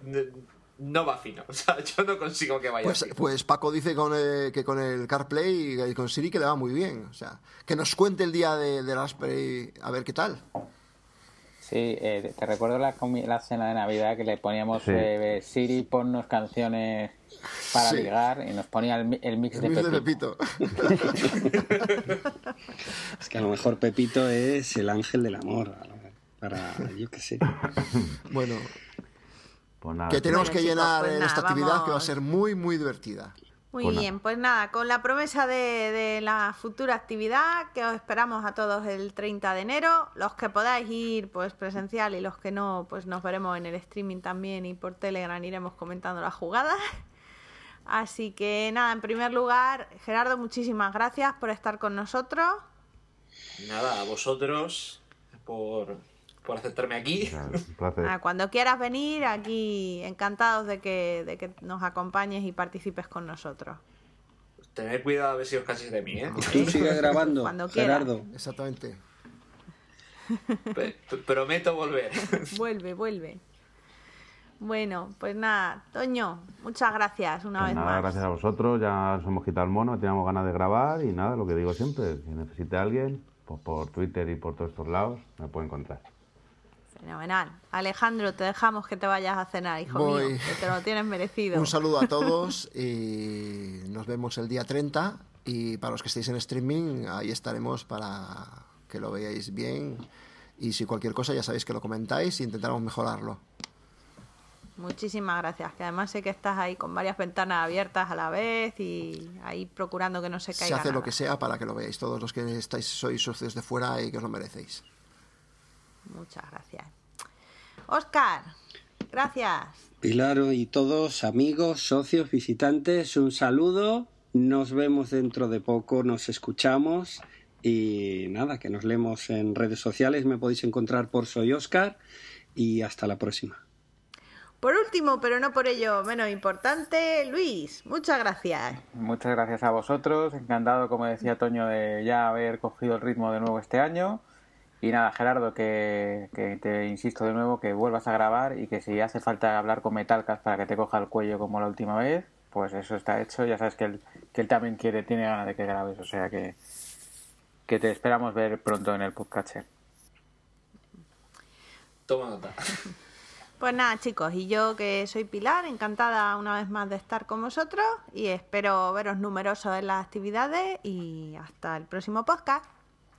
Speaker 6: no va fino. [LAUGHS] O sea, yo no consigo que vaya
Speaker 3: Pues, pues Paco dice con el- que con el CarPlay y con Siri que le va muy bien. O sea, que nos cuente el día de, de Raspberry a ver qué tal.
Speaker 5: Sí, eh, te recuerdo la, la cena de Navidad que le poníamos
Speaker 2: Sí.
Speaker 5: eh, Siri, ponnos canciones para
Speaker 3: Sí.
Speaker 5: ligar y nos ponía el, el mix
Speaker 3: El
Speaker 5: de
Speaker 3: mix de
Speaker 5: Pepito.
Speaker 3: Pepito. [LAUGHS]
Speaker 4: Es que a lo mejor Pepito es el ángel del amor. Para, yo qué sé.
Speaker 3: bueno,
Speaker 2: Pues nada.
Speaker 3: que tenemos
Speaker 1: Bueno,
Speaker 3: que
Speaker 1: chicos,
Speaker 3: llenar
Speaker 1: pues nada,
Speaker 3: esta actividad que va a ser muy, muy divertida.
Speaker 1: Muy bien, pues nada, con la promesa de, de la futura actividad que os esperamos a todos el 30 de enero, los que podáis ir pues presencial y los que no, pues nos veremos en el streaming también y por Telegram iremos comentando las jugadas. [LAUGHS] Así que nada, en primer lugar, Gerardo, muchísimas gracias por estar con nosotros.
Speaker 6: Nada, a vosotros por, por aceptarme aquí.
Speaker 2: Nada, Un placer.
Speaker 1: Ah, cuando quieras venir, aquí encantados de que, de que nos acompañes y participes con nosotros.
Speaker 6: Tened cuidado a ver si os canséis de mí, ¿eh?
Speaker 4: Tú sigues grabando, [LAUGHS]
Speaker 1: Cuando.
Speaker 4: Gerardo.
Speaker 3: Exactamente. [LAUGHS]
Speaker 6: P- prometo volver. [LAUGHS]
Speaker 1: Vuelve, vuelve. Bueno, pues nada, Toño, muchas gracias una
Speaker 2: Pues
Speaker 1: vez
Speaker 2: nada,
Speaker 1: más.
Speaker 2: gracias a vosotros, ya nos hemos quitado el mono, teníamos ganas de grabar y nada, lo que digo siempre, si necesite a alguien, pues por Twitter y por todos estos lados, me puede encontrar.
Speaker 1: Fenomenal. Alejandro, te dejamos que te vayas a cenar, hijo
Speaker 3: Voy.
Speaker 1: mío, que te lo tienes merecido.
Speaker 3: Un saludo a [LAUGHS] todos y nos vemos el día 30 y para los que estéis en streaming ahí estaremos para que lo veáis bien y si cualquier cosa ya sabéis que lo comentáis e intentaremos mejorarlo.
Speaker 1: Muchísimas gracias, que además sé que estás ahí con varias ventanas abiertas a la vez y ahí procurando que no se
Speaker 3: Se
Speaker 1: caiga
Speaker 3: hace lo
Speaker 1: nada.
Speaker 3: que sea para que lo veáis todos los que estáis sois socios de fuera y que os lo merecéis.
Speaker 1: Muchas gracias. Oscar, gracias.
Speaker 4: Pilar y todos, amigos, socios, visitantes, un saludo. Nos vemos dentro de poco, nos escuchamos y nada, que nos leemos en redes sociales. Me podéis encontrar por Soy Oscar y hasta la próxima.
Speaker 1: Por último, pero no por ello menos importante, Luis, muchas gracias.
Speaker 5: Muchas gracias a vosotros. Encantado, como decía Toño, de ya haber cogido el ritmo de nuevo este año. Y nada, Gerardo, que, que te insisto de nuevo que vuelvas a grabar y que si hace falta hablar con Metalcas para que te coja el cuello como la última vez, pues eso está hecho. Ya sabes que él, que él también quiere, tiene ganas de que grabes. O sea que, que te esperamos ver pronto en el podcast.
Speaker 6: Toma nota. [LAUGHS]
Speaker 1: Pues nada, chicos, y yo que soy Pilar, encantada una vez más de estar con vosotros y espero veros numerosos en las actividades y hasta el próximo podcast.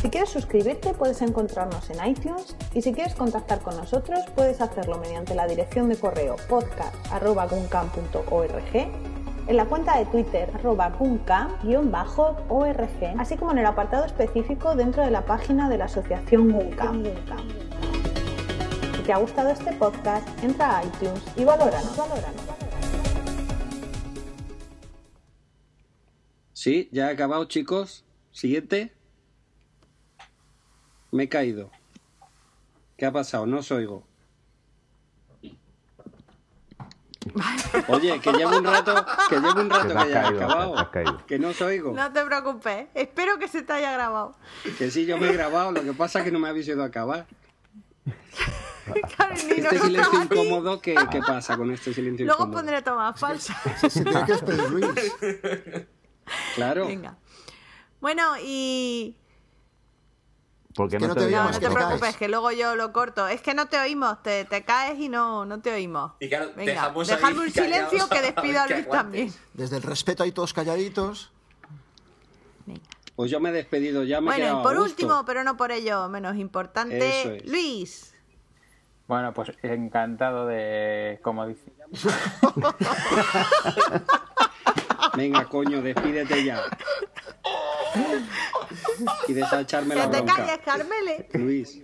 Speaker 7: Si quieres suscribirte puedes encontrarnos en iTunes y si quieres contactar con nosotros puedes hacerlo mediante la dirección de correo podcast.guncam.org, en la cuenta de Twitter guncam-org, así como en el apartado específico dentro de la página de la asociación Guncam. Si te ha gustado este podcast, entra a iTunes y valóranos.
Speaker 4: Sí, ya he acabado, chicos. Siguiente. Me he caído. ¿Qué ha pasado? No os oigo. [LAUGHS] Oye, que llevo un rato, que llevo un rato
Speaker 2: Que
Speaker 4: que, ya
Speaker 2: caído,
Speaker 4: acabado.
Speaker 2: caído.
Speaker 4: Que no os oigo.
Speaker 1: No te preocupes, espero que se te haya grabado.
Speaker 4: Que sí, yo me he grabado. Lo que pasa es que no me habéis ido a acabar. [LAUGHS] Este silencio incómodo, ¿qué, qué pasa con este silencio
Speaker 1: Luego
Speaker 4: incómodo?
Speaker 1: pondré tomas falsas.
Speaker 3: Se tiene que despedir [LAUGHS] Luis.
Speaker 4: Claro.
Speaker 1: Venga. Bueno, y
Speaker 2: Porque
Speaker 3: Que
Speaker 2: no,
Speaker 3: no
Speaker 2: te oímos,
Speaker 1: no preocupes,
Speaker 3: caes.
Speaker 1: que luego yo lo corto. Es que no te oímos, te, te caes y no, no te oímos.
Speaker 6: Y claro,
Speaker 1: Venga, dejadme un silencio que [LAUGHS] despido a Luis también.
Speaker 3: Desde el respeto ahí todos calladitos.
Speaker 1: Venga.
Speaker 4: Pues yo me he despedido, ya me
Speaker 1: Bueno, y por último, pero no por ello menos importante,
Speaker 4: es.
Speaker 1: Luis.
Speaker 5: Bueno, pues encantado de, como dice, [LAUGHS]
Speaker 4: Venga, coño, despídete ya. Y desecharme
Speaker 1: Que
Speaker 4: la
Speaker 1: te
Speaker 4: bronca.
Speaker 1: calles, Carmele.
Speaker 4: Luis,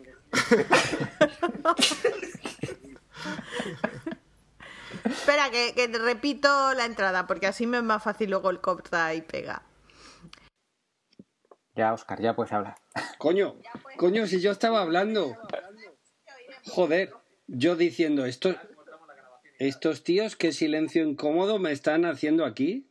Speaker 1: Espera, que, que te repito la entrada, porque así me es más fácil luego el corta y pega.
Speaker 5: Ya, Oscar, ya puedes hablar.
Speaker 4: Coño, coño, si yo estaba hablando. Joder, yo diciendo esto. Estos tíos, qué silencio incómodo me están haciendo aquí.